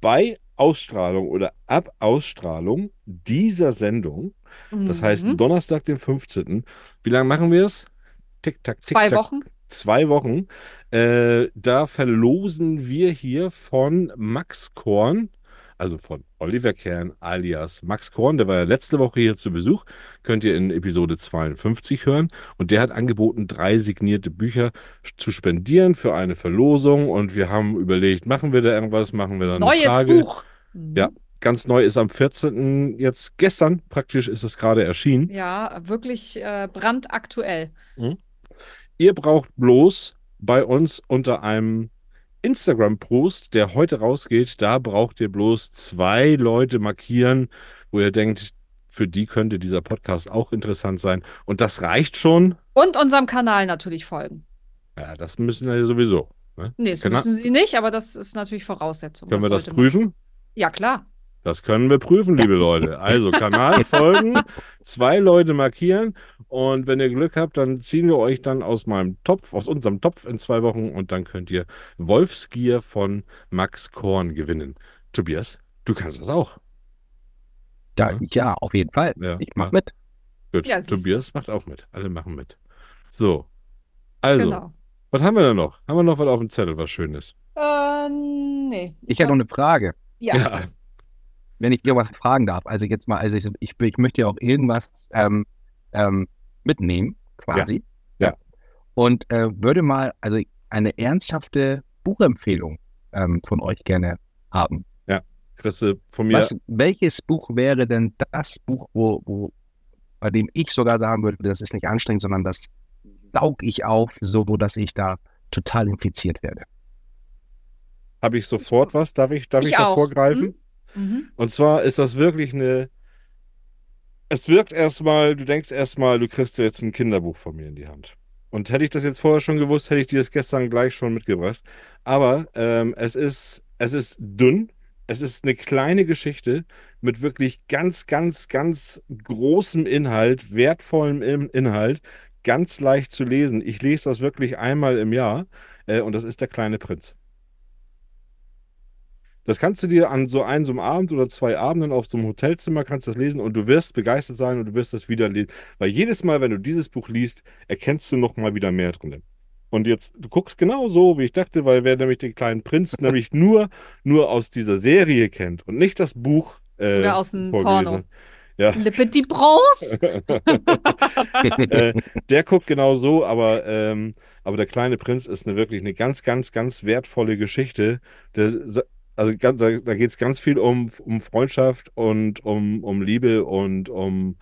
Bei Ausstrahlung oder ab Ausstrahlung dieser Sendung, das heißt Mhm. Donnerstag, den 15. Wie lange machen wir es? Tick, tack, tick, zwei tack. Wochen. Zwei Wochen. Äh, da verlosen wir hier von Max Korn, also von Oliver Kern alias Max Korn, der war ja letzte Woche hier zu Besuch, könnt ihr in Episode 52 hören. Und der hat angeboten, drei signierte Bücher zu spendieren für eine Verlosung. Und wir haben überlegt, machen wir da irgendwas, machen wir da eine Neues Frage. Buch. Mhm. Ja. Ganz neu ist am 14. jetzt gestern praktisch ist es gerade erschienen. Ja, wirklich äh, brandaktuell. Ihr braucht bloß bei uns unter einem Instagram-Post, der heute rausgeht, da braucht ihr bloß zwei Leute markieren, wo ihr denkt, für die könnte dieser Podcast auch interessant sein. Und das reicht schon. Und unserem Kanal natürlich folgen. Ja, das müssen wir sowieso. Ne? Nee, das Kana- müssen sie nicht, aber das ist natürlich Voraussetzung. Können wir das sollte man- prüfen? Ja, klar. Das können wir prüfen, liebe Leute. Also Kanal (laughs) folgen, zwei Leute markieren und wenn ihr Glück habt, dann ziehen wir euch dann aus meinem Topf, aus unserem Topf in zwei Wochen und dann könnt ihr Wolfsgier von Max Korn gewinnen. Tobias, du kannst das auch. Da, Ja. ja, auf jeden Fall. Ja, Ich mach ja. mit. Gut. Tobias macht auch mit. Alle machen mit. So, also, Genau. was haben wir denn noch? Haben wir noch was auf dem Zettel, was Schönes? Äh, nee. Ich hätte noch eine Frage, Ja. Wenn ich irgendwas fragen darf. Also jetzt mal, also ich, ich, ich möchte ja auch irgendwas ähm, ähm, mitnehmen, quasi. Ja. Und äh, würde mal also eine ernsthafte Buchempfehlung ähm, von euch gerne haben. Kriegst du von mir Was, welches Buch wäre denn das Buch, wo, wo, bei dem ich sogar sagen würde, das ist nicht anstrengend, sondern das saug ich auf, so wo dass ich da total infiziert werde. habe ich sofort was. Darf ich, darf ich, Ich auch. davor greifen? Mhm. Und zwar ist das wirklich eine. Es wirkt erstmal, du denkst erstmal, du kriegst jetzt ein Kinderbuch von mir in die Hand. Und hätte ich das jetzt vorher schon gewusst, hätte ich dir das gestern gleich schon mitgebracht. Aber ähm, es ist, es ist dünn. Es ist eine kleine Geschichte mit wirklich ganz, ganz, ganz großem Inhalt, wertvollem In- Inhalt, ganz leicht zu lesen. Ich lese das wirklich einmal im Jahr äh, und das ist der kleine Prinz. Das kannst du dir an so einem, so einem Abend oder zwei Abenden auf so einem Hotelzimmer kannst du das lesen und du wirst begeistert sein und du wirst das wieder lesen. Weil jedes Mal, wenn du dieses Buch liest, erkennst du noch mal wieder mehr drin. Und jetzt, du guckst genau so, wie ich dachte, weil wer nämlich den kleinen Prinz (laughs) nämlich nur, nur aus dieser Serie kennt und nicht das Buch äh, Oder aus dem vorgelesen Porno. Ja, Le Petit (laughs) äh, der guckt genau so, aber, ähm, aber der kleine Prinz ist eine, wirklich eine ganz, ganz, ganz wertvolle Geschichte. Der, also ganz, da, da geht es ganz viel um, um Freundschaft und um, um Liebe und um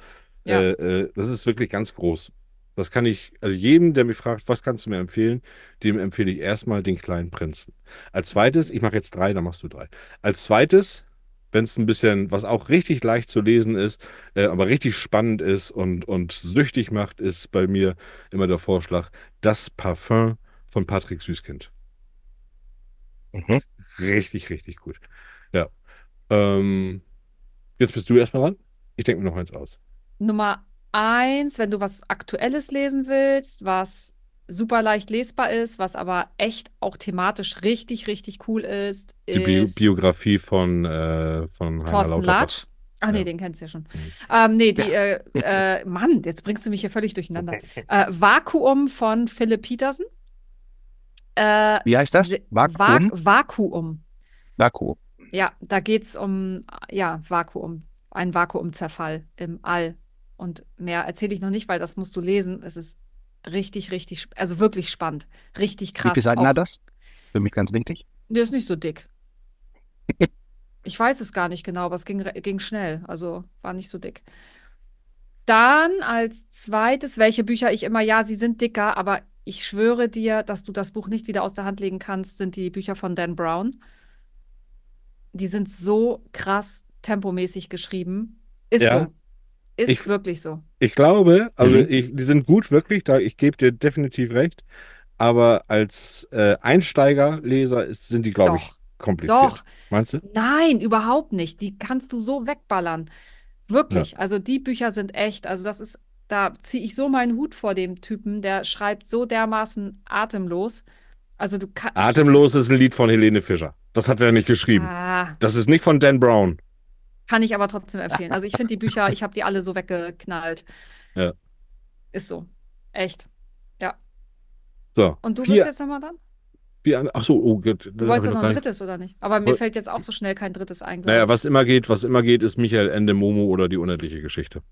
Ja. äh, äh, das ist wirklich ganz groß. Das kann ich, also jedem, der mich fragt, was kannst du mir empfehlen, dem empfehle ich erstmal den kleinen Prinzen. Als zweites, ich mache jetzt drei, dann machst du drei. Als zweites, wenn es ein bisschen, was auch richtig leicht zu lesen ist, äh, aber richtig spannend ist und, und süchtig macht, ist bei mir immer der Vorschlag, das Parfum von Patrick Süßkind. Mhm. Richtig, richtig gut. Ja. Ähm, jetzt bist du erstmal dran. Ich denke mir noch eins aus. Nummer eins, wenn du was Aktuelles lesen willst, was super leicht lesbar ist, was aber echt auch thematisch richtig, richtig cool ist, Die Bi ist Biografie von, äh, von Thorsten. Latsch. Ach nee, Ja. den kennst du ja schon. Mhm. Ähm, nee, die, äh, äh, Mann, jetzt bringst du mich hier völlig durcheinander. (laughs) Äh, Vakuum von Philipp Petersen. Äh, Wie heißt das? Vakuum? Va Vakuum. Vakuum. Ja, da geht es um, ja, Vakuum, ein Vakuumzerfall im All. Und mehr erzähle ich noch nicht, weil das musst du lesen. Es ist richtig, richtig, also wirklich spannend. Richtig Wie krass. viele Seiten hat das? Für mich ganz wichtig. Der ist nicht so dick. (laughs) Ich weiß es gar nicht genau, aber es ging, ging schnell. Also war nicht so dick. Dann als zweites, welche Bücher ich immer, ja, sie sind dicker, aber ich schwöre dir, dass du das Buch nicht wieder aus der Hand legen kannst, sind die Bücher von Dan Brown. Die sind so krass tempomäßig geschrieben. Ist Ja. so. Ist Ich- wirklich so. Ich glaube, also Mhm. ich, die sind gut, wirklich, da ich gebe dir definitiv recht. Aber als äh, Einsteigerleser ist, sind die, glaube ich, kompliziert. Doch. Meinst du? Nein, überhaupt nicht. Die kannst du so wegballern. Wirklich. Also die Bücher sind echt, also das ist, da ziehe ich so meinen Hut vor dem Typen, der schreibt so dermaßen atemlos. Also du kannst. Atemlos ist ein Lied von Helene Fischer. Das hat er nicht geschrieben. Ah, Das ist nicht von Dan Brown. kann ich aber trotzdem empfehlen. Also ich finde die Bücher, ich habe die alle so weggeknallt. Ja. Ist so. Echt. Ja. So. Und du vier, bist jetzt nochmal dran? vier, ach so, oh Gott. Du wolltest noch ein drittes. oder nicht? Aber mir fällt jetzt auch so schnell kein drittes ein. Naja, was immer geht, was immer geht, ist Michael Ende Momo oder die unendliche Geschichte.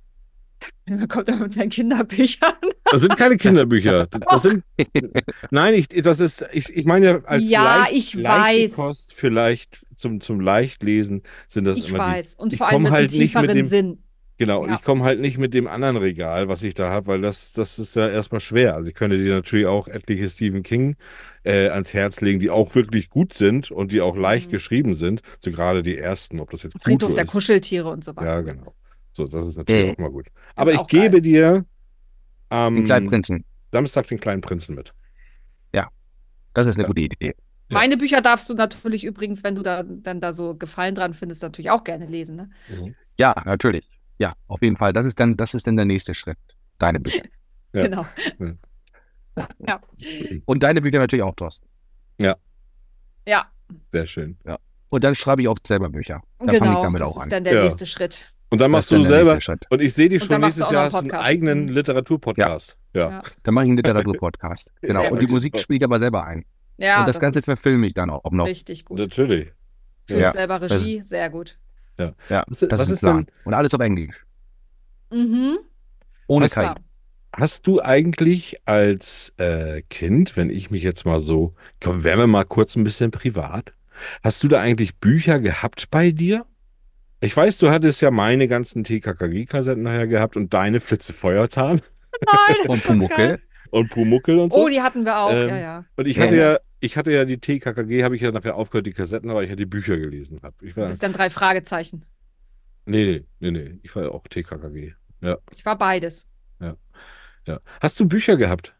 (laughs) Dann kommt er mit seinen Kinderbüchern. Das sind keine Kinderbücher. (laughs) Das sind, nein, ich, das ist, ich, ich meine, als Ja, leicht, ich weiß. Kost vielleicht zum, zum Leichtlesen sind das Ich immer die. weiß. Und ich vor allem mit einem halt nicht mit tieferen dem- Sinn. Genau, Ja. ich komme halt nicht mit dem anderen Regal, was ich da habe, weil das, das ist ja erstmal schwer. Also ich könnte dir natürlich auch etliche Stephen King äh, ans Herz legen, die auch wirklich gut sind und die auch leicht Mhm. geschrieben sind. So gerade die ersten, ob das jetzt Friedhof Kujo der ist. Kuscheltiere und so weiter. Ja, genau. So, das ist natürlich Mhm. auch mal gut. Aber ich gebe geil. dir am Den kleinen Prinzen. Samstag den kleinen Prinzen mit. Das ist eine Ja. gute Idee. Ja. Meine Bücher darfst du natürlich übrigens, wenn du da dann da so Gefallen dran findest, natürlich auch gerne lesen. Ne? Ja, natürlich. Ja, auf jeden Fall. Das ist dann, das ist dann der nächste Schritt. Deine Bücher. (laughs) Ja. Genau. Ja. Ja. Und deine Bücher natürlich auch, Thorsten. Ja, Sehr schön. Und dann schreibe ich auch selber Bücher. Dann fange ich genau. damit Das auch ist an. dann der Ja. nächste Schritt. Und dann Das machst ist du selber, und ich sehe dich schon nächstes Jahr einen hast einen eigenen Mhm. Literaturpodcast. Ja. Ja. Dann mache ich einen Literaturpodcast. (laughs) Genau. Sehr Und die. Musik spiele ich aber selber ein. Ja, Und das, Ganze ist verfilme ich dann auch noch. Richtig gut. Natürlich. Führst Ja, selber das Regie, sehr gut. Ja, Was, das was ist ist Plan. denn, Und alles auf Englisch. Mhm. Ohne Was KI. Hast du eigentlich als äh, Kind, wenn ich mich jetzt mal so, komm, wären wir mal kurz ein bisschen privat, hast du da eigentlich Bücher gehabt bei dir? Ich weiß, du hattest ja meine ganzen TKKG-Kassetten nachher gehabt und deine Flitze Feuerzahn Nein, (laughs) Und Pumuckel. und Pumuckel und so. Oh, die hatten wir auch. Ähm, ja, ja. Und ich Ja, hatte ja. ja, ich hatte ja die TKKG, habe ich ja nachher aufgehört, die Kassetten, aber ich ja die Bücher gelesen habe. Ich Du war, bist dann drei Fragezeichen. nee, nee, nee, nee, ich war ja auch TKKG. Ja, Ich war beides. ja. Hast du Bücher gehabt?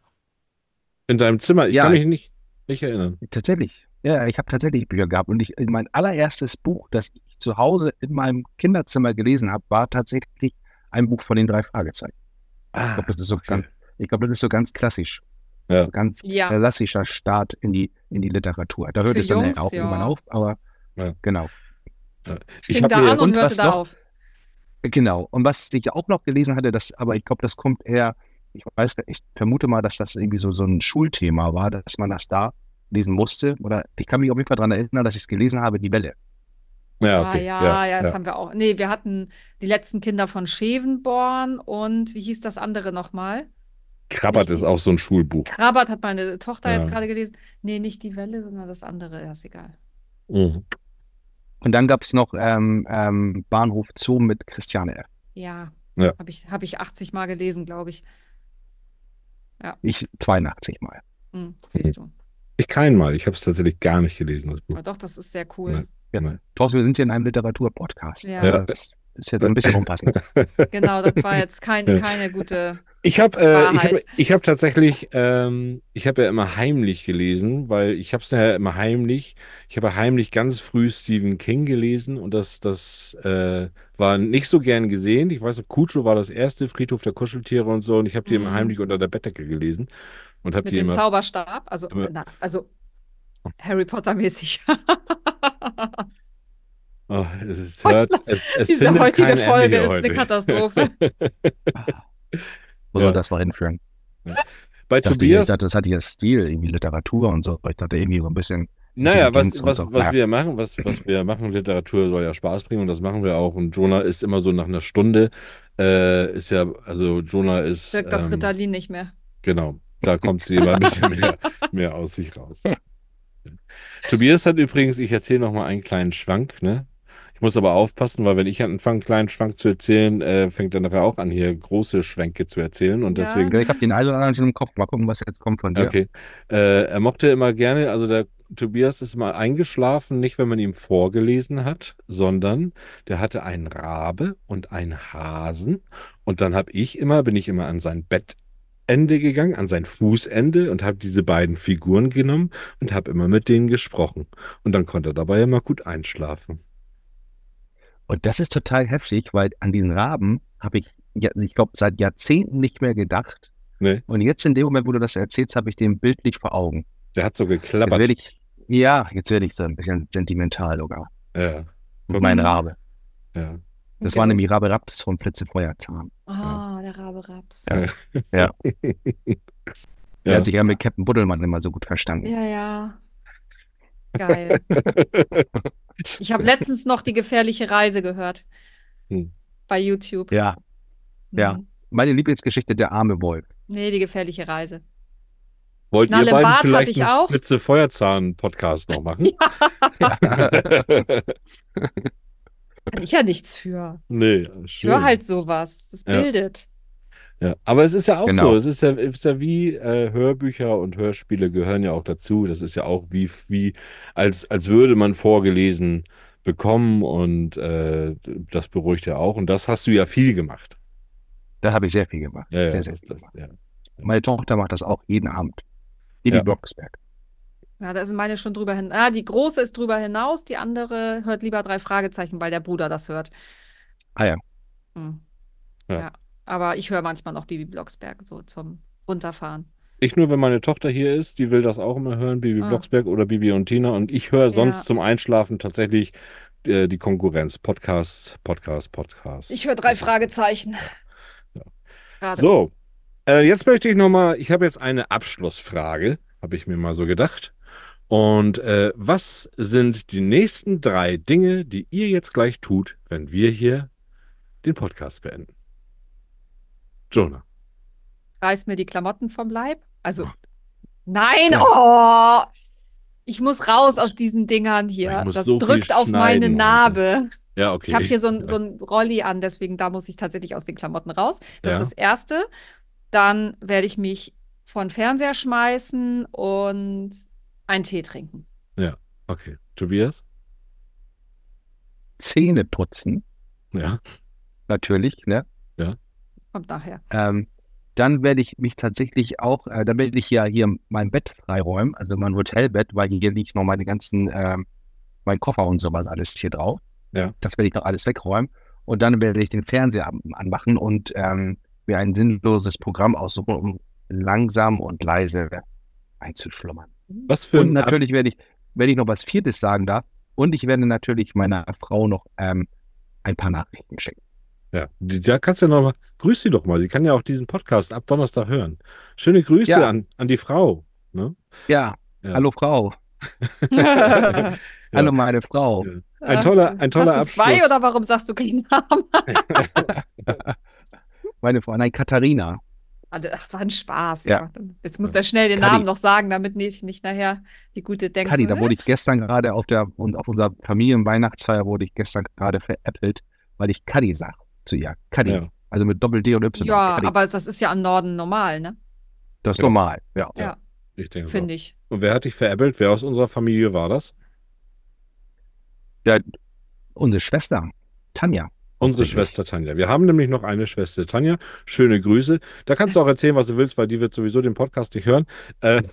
In deinem Zimmer? Ich Ja. kann mich nicht, nicht erinnern. Tatsächlich. Ja, ich habe tatsächlich Bücher gehabt. Und ich, mein allererstes Buch, das ich zu Hause in meinem Kinderzimmer gelesen habe, war tatsächlich ein Buch von den drei Fragezeichen. Ich Ah, glaube, das ist so okay. ganz, ich glaube, das ist so ganz klassisch. Ja. So ganz Ja. klassischer Start in die, in die Literatur. Da hört Für es dann Jungs, auch ja. irgendwann auf, aber Ja. genau. Ich Fing hab da an und und hörte da noch? auf. Genau. Und was ich auch noch gelesen hatte, das, aber ich glaube, das kommt eher, ich weiß, gar- ich vermute mal, dass das irgendwie so, so ein Schulthema war, dass man das da lesen musste. Oder ich kann mich auf jeden Fall daran erinnern, dass ich es gelesen habe, die Welle. Ja, Ah, okay. ja, ja, das ja. haben wir auch. Nee, wir hatten die letzten Kinder von Schevenborn und wie hieß das andere nochmal? Krabbert Nicht ist die- auch so ein Schulbuch. Krabbert hat meine Tochter Ja. jetzt gerade gelesen. Nee, nicht die Welle, sondern das andere. Ja, ist egal. Mhm. Und dann gab es noch ähm, ähm, Bahnhof Zoo mit Christiane F. Ja. Ja. Habe ich, hab ich 80 Mal gelesen, glaube ich. Ich 82 Mal. Hm, siehst du. Ich kein Mal. Ich habe es tatsächlich gar nicht gelesen, das Buch. Aber doch, das ist sehr cool. Nein. Ja. Nein. Thorsten, wir sind hier in einem Literaturpodcast. Ja. Ja. Das ist jetzt ein bisschen unpassend. (laughs) Genau, das war jetzt kein, keine gute. Ich habe äh, ich hab, Wahrheit. ich hab tatsächlich, ähm, ich habe ja immer heimlich gelesen, weil ich habe es ja immer heimlich, ich habe ja heimlich ganz früh Stephen King gelesen und das, das äh, war nicht so gern gesehen. Ich weiß noch, Cujo war das erste, Friedhof der Kuscheltiere und so und ich habe die immer Mhm. heimlich unter der Bettdecke gelesen und habe Mit die dem immer, Zauberstab. Also, immer- na, also Harry Potter-mäßig. (laughs) oh, es, ist, hört, es, es Diese findet heutige kein Folge Ende ist hier eine heute. Katastrophe. Wo Ja. soll das noch hinführen? Bei Ich dachte, ich Tobias, dachte, das hat ja Stil, irgendwie Literatur und so. Ich dachte irgendwie so ein bisschen. naja, was, was, so. was Ja. wir machen, was, was wir machen, Literatur soll ja Spaß bringen und das machen wir auch. Und Jonah ist immer so nach einer Stunde, äh, ist ja, also Jonah ist, Wirkt das ähm, Ritalin nicht mehr. genau, da kommt sie immer ein bisschen mehr, mehr aus sich raus. Tobias hat übrigens, ich erzähle noch mal einen kleinen Schwank, ne? Ich muss aber aufpassen, weil wenn ich anfange, einen kleinen Schwank zu erzählen, äh, fängt er nachher auch an, hier große Schwänke zu erzählen. Und Ja. deswegen Ich habe den einen oder anderen schon im Kopf. Mal gucken, was jetzt kommt von dir. Okay. Äh, er mochte immer gerne, also der Tobias ist mal eingeschlafen, nicht wenn man ihm vorgelesen hat, sondern der hatte einen Rabe und einen Hasen. Und dann habe ich immer, bin ich immer an sein Bettende gegangen, an sein Fußende und habe diese beiden Figuren genommen und habe immer mit denen gesprochen. Und dann konnte er dabei immer gut einschlafen. Und das ist total heftig, weil an diesen Raben habe ich, ich glaube, seit Jahrzehnten nicht mehr gedacht. Ne? Und jetzt in dem Moment, wo du das erzählst, habe ich den bildlich vor Augen. Der hat so Jetzt geklappert. werde ich, ja, jetzt werde ich so ein bisschen sentimental sogar. Ja, Mhm. Rabe. ja. Das Okay. war nämlich Rabe Raps von Flitze Feuerzahn. Ah, der Rabe Raps. Ja. (laughs) ja. Der hat sich ja mit Captain Buddelmann immer so gut verstanden. Ja, ja. Geil. (laughs) Ich habe letztens noch die gefährliche Reise gehört. Hm. Bei YouTube. Ja, ja. Mhm. meine Lieblingsgeschichte, der arme Wolf. Nee, die gefährliche Reise. Wollt Knall ihr beiden Bart hatte vielleicht ich einen auch. Flitze Feuerzahn-Podcast noch machen? (laughs) Kann ich ja nichts für. nee, Ich höre halt sowas. Das Ja. bildet. Ja, aber es ist ja auch Genau. so. Es ist ja, es ist ja wie äh, Hörbücher und Hörspiele gehören ja auch dazu. Das ist ja auch wie, wie als, als würde man vorgelesen bekommen und äh, das beruhigt ja auch. Und das hast du ja viel gemacht. Da habe ich sehr viel gemacht. Ja, ja, sehr, sehr das, viel das, gemacht. ja. Meine Tochter macht das auch jeden Abend. Didi Ja. Blocksberg. Ja, da ist meine schon drüber hin. Ah, die große ist drüber hinaus, die andere hört lieber drei Fragezeichen, weil der Bruder das hört. Ah ja. Hm. Ja. Ja. Aber ich höre manchmal noch Bibi Blocksberg so zum Runterfahren. Ich nur, wenn meine Tochter hier ist, die will das auch immer hören, Bibi Ah. Blocksberg oder Bibi und Tina. Und ich höre sonst Ja. zum Einschlafen tatsächlich äh, die Konkurrenz. Podcast, Podcast, Podcast. Ich höre drei Fragezeichen. Ja. Gerade. So, äh, jetzt möchte ich nochmal, ich habe jetzt eine Abschlussfrage, habe ich mir mal so gedacht. Und äh, was sind die nächsten drei Dinge, die ihr jetzt gleich tut, wenn wir hier den Podcast beenden? Jonah. Reiß mir die Klamotten vom Leib. Also, nein, oh! Ich muss raus aus diesen Dingern hier. Das so drückt auf meine Narbe. Ja, okay. Ich habe hier so ein, so ein Rolli an, deswegen da muss ich tatsächlich aus den Klamotten raus. Das Ja. ist das Erste. Dann werde ich mich vor den Fernseher schmeißen und einen Tee trinken. Okay. Tobias? Zähne putzen, Ja. natürlich, ne? Kommt nachher. Ähm, dann werde ich mich tatsächlich auch, äh, dann werde ich ja hier mein Bett freiräumen, also mein Hotelbett, weil hier liegt noch meine ganzen, ähm, mein Koffer und sowas alles hier drauf. Ja. Das werde ich noch alles wegräumen. Und dann werde ich den Fernseher an- anmachen und ähm, mir ein sinnloses Programm aussuchen, um langsam und leise einzuschlummern. Was für Und ein natürlich werde ich, werde ich noch was Viertes sagen da. Und ich werde natürlich meiner Frau noch ähm, ein paar Nachrichten schicken. Ja, da kannst du ja noch mal, grüß sie doch mal. Sie kann ja auch diesen Podcast ab Donnerstag hören. Schöne Grüße Ja. an, an die Frau. Ne? Ja, Ja. hallo Frau. (laughs) (laughs) Ja. Hallo meine Frau. Ja. Ein toller, ein toller Hast du zwei Abschluss. oder warum sagst du keinen Namen? (laughs) Meine Frau, nein, Katharina. Ah, Das war ein Spaß. Ja. Jetzt muss er schnell den Kadi. Namen noch sagen, damit nicht, nicht nachher die gute denkt. Kadi, so, da wurde ich gestern gerade auf der und auf unserer Familienweihnachtsfeier wurde ich gestern gerade veräppelt, weil ich Kadi sag zu ihr. Kadi. Ja. Also mit Doppel-D und Y. Ja, Kadi. aber das ist ja im Norden normal, ne? das ist Ja. normal. Ja. Ja, Ich denke finde so. ich. Und wer hat dich veräppelt? Wer aus unserer Familie war das? ja. Unsere Schwester, Tanja. Unsere. Schwester Tanja. Wir haben nämlich noch eine Schwester Tanja. Schöne Grüße. Da kannst du auch erzählen, was du willst, weil die wird sowieso den Podcast nicht hören. Äh,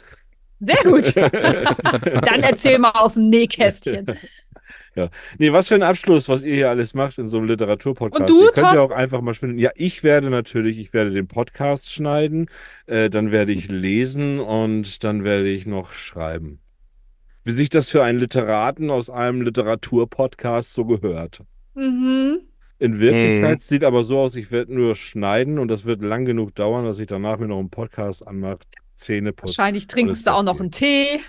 Sehr gut. (laughs) Dann erzähl mal aus dem Nähkästchen. Nee, was für ein Abschluss, was ihr hier alles macht in so einem Literaturpodcast. Und du, ihr könnt ja auch einfach mal schwimmen. Ja, ich werde natürlich, ich werde den Podcast schneiden, äh, dann werde ich lesen und dann werde ich noch schreiben. Wie sich das für einen Literaten aus einem Literaturpodcast so gehört. Mhm. In Wirklichkeit sieht aber so aus, ich werde nur schneiden und das wird lang genug dauern, dass ich danach mir noch einen Podcast anmache. Zähne putzen. Wahrscheinlich trinkst du auch noch einen Tee.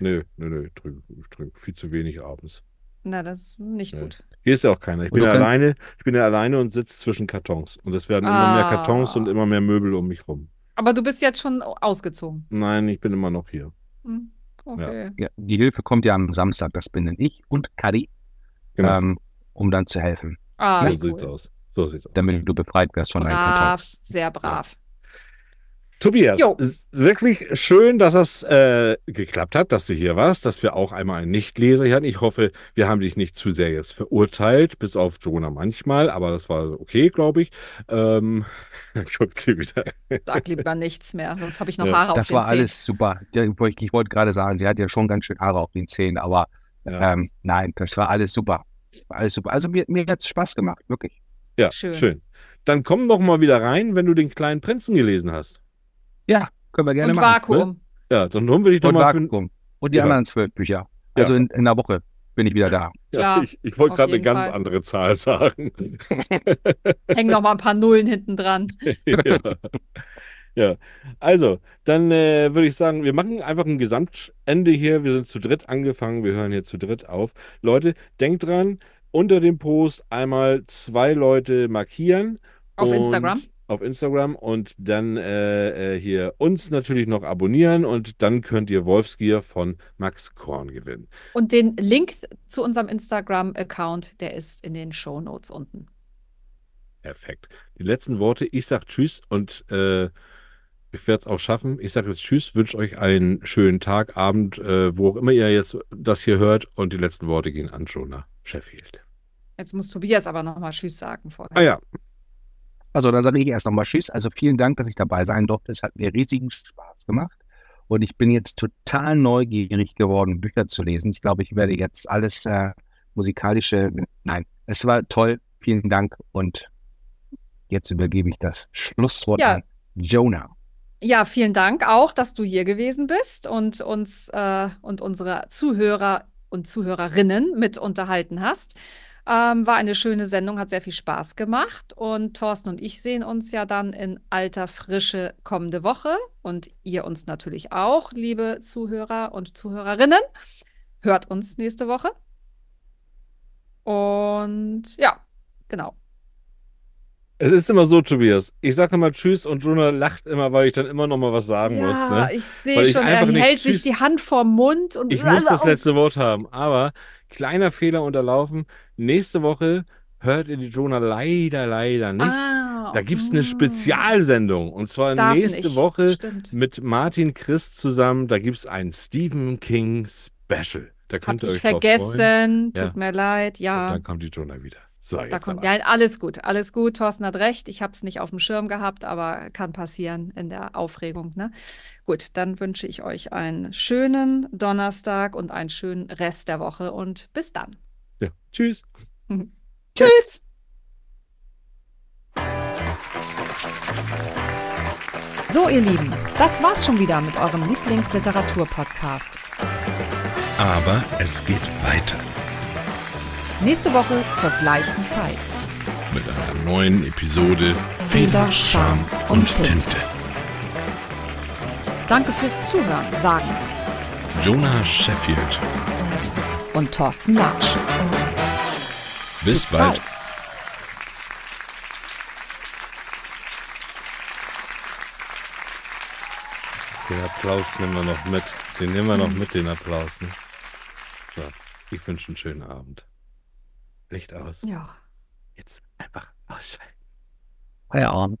Nö, nö, nö, ich trinke, ich trinke viel zu wenig abends. Na, das ist nicht Nee. gut. Hier ist ja auch keiner. Ich Und bin ja alleine, ich bin ja alleine und sitze zwischen Kartons. Und es werden immer mehr Kartons Ah. und immer mehr Möbel um mich rum. Aber du bist jetzt schon ausgezogen. Nein, ich bin immer noch hier. Hm, Okay. Ja, die Hilfe kommt ja am Samstag, das bin dann ich und Kadi, Genau. ähm, um dann zu helfen, Ah, so wie sieht's cool. aus. So sieht's aus. damit du befreit wirst von Brav, Kartons. sehr brav. Tobias, Jo. es ist wirklich schön, dass das äh, geklappt hat, dass du hier warst, dass wir auch einmal einen Nichtleser hier hatten. Ich hoffe, wir haben dich nicht zu sehr jetzt verurteilt, bis auf Jonah manchmal, aber das war okay, glaube ich. Ähm, (laughs) guckt sie wieder. Sag lieber nichts mehr, sonst habe ich noch Ja, Haare auf Das den war Zähnen. alles super. Ja, ich wollte ich wollte gerade sagen, sie hat ja schon ganz schön Haare auf den Zähnen, aber Ja, ähm, nein, das war alles super. War alles super. Also mir, mir hat es Spaß gemacht, wirklich. ja schön. schön. Dann komm doch mal wieder rein, wenn du den kleinen Prinzen gelesen hast. Ja, können wir gerne Und machen. Vakuum. Ja, dann holen wir dich doch Und mal Vakuum. Und die Ja. anderen zwölf Bücher. Also in, in einer Woche bin ich wieder da. Ja, Klar, ich, ich wollte gerade eine ganz Fall. andere Zahl sagen. (laughs) Hängen noch mal ein paar Nullen hinten dran. (laughs) ja. Ja, also, dann äh, würde ich sagen, wir machen einfach ein Gesamtende hier. Wir sind zu dritt angefangen, wir hören hier zu dritt auf. Leute, denkt dran, unter dem Post einmal zwei Leute markieren. Auf Instagram. Auf Instagram und dann äh, äh, hier uns natürlich noch abonnieren und dann könnt ihr Wolfsgier von Max Korn gewinnen. Und den Link zu unserem Instagram-Account, der ist in den Shownotes unten. Perfekt. Die letzten Worte. Ich sage Tschüss und äh, ich werde es auch schaffen. Ich sage jetzt Tschüss, wünsche euch einen schönen Tag, Abend, äh, wo auch immer ihr jetzt das hier hört. Und die letzten Worte gehen an Jonah Sheffield. Jetzt muss Tobias aber noch mal Tschüss sagen vorher. Ah ja, Also dann sage ich erst nochmal Tschüss. Also vielen Dank, dass ich dabei sein durfte. Es hat mir riesigen Spaß gemacht. Und ich bin jetzt total neugierig geworden, Bücher zu lesen. Ich glaube, ich werde jetzt alles äh, musikalische. Nein, es war toll. Vielen Dank. Und jetzt übergebe ich das Schlusswort Ja. an Jonah. Ja, vielen Dank auch, dass du hier gewesen bist und uns äh, und unsere Zuhörer und Zuhörerinnen mit unterhalten hast. Ähm, war eine schöne Sendung, hat sehr viel Spaß gemacht. Und Thorsten und ich sehen uns ja dann in alter Frische kommende Woche. Und ihr uns natürlich auch, liebe Zuhörer und Zuhörerinnen. Hört uns nächste Woche. Und ja, genau. Es ist immer so, Tobias. Ich sage immer Tschüss und Jonah lacht immer, weil ich dann immer noch mal was sagen muss. Ja, Ne? ich sehe ich schon, er hält sich Tschüss- die Hand vorm Mund und Ich muss das letzte Wort haben, aber kleiner Fehler unterlaufen. Nächste Woche hört ihr die Jonah leider, leider nicht. Ah, Da gibt es eine mm. Spezialsendung und zwar Ich nächste nicht. Woche Stimmt. mit Martin Christ zusammen. Da gibt es ein Stephen King Special. Da Hab könnt ihr ich euch freuen. vergessen. Tut Ja. mir leid. Und Ja, dann kommt die Jonah wieder. So, da kommt. aber. Ja, alles gut. Alles gut. Thorsten hat recht. Ich habe es nicht auf dem Schirm gehabt, aber kann passieren in der Aufregung. Ne? Gut, dann wünsche ich euch einen schönen Donnerstag und einen schönen Rest der Woche und bis dann. Ja. Tschüss. Tschüss. So, ihr Lieben, das war's schon wieder mit eurem Lieblingsliteratur-Podcast. Aber es geht weiter Nächste Woche zur gleichen Zeit. mit einer neuen Episode Feder, Charme und Tinte. Tinte. Danke fürs Zuhören, sagen Jonah Sheffield. und Thorsten Latsch. Bis, bald. Den Applaus nehmen wir noch mit. Den nehmen wir noch mit, den Applaus. Ne? So, ich wünsche einen schönen Abend. Licht aus. Ja. Jetzt einfach ausschalten. Feierabend.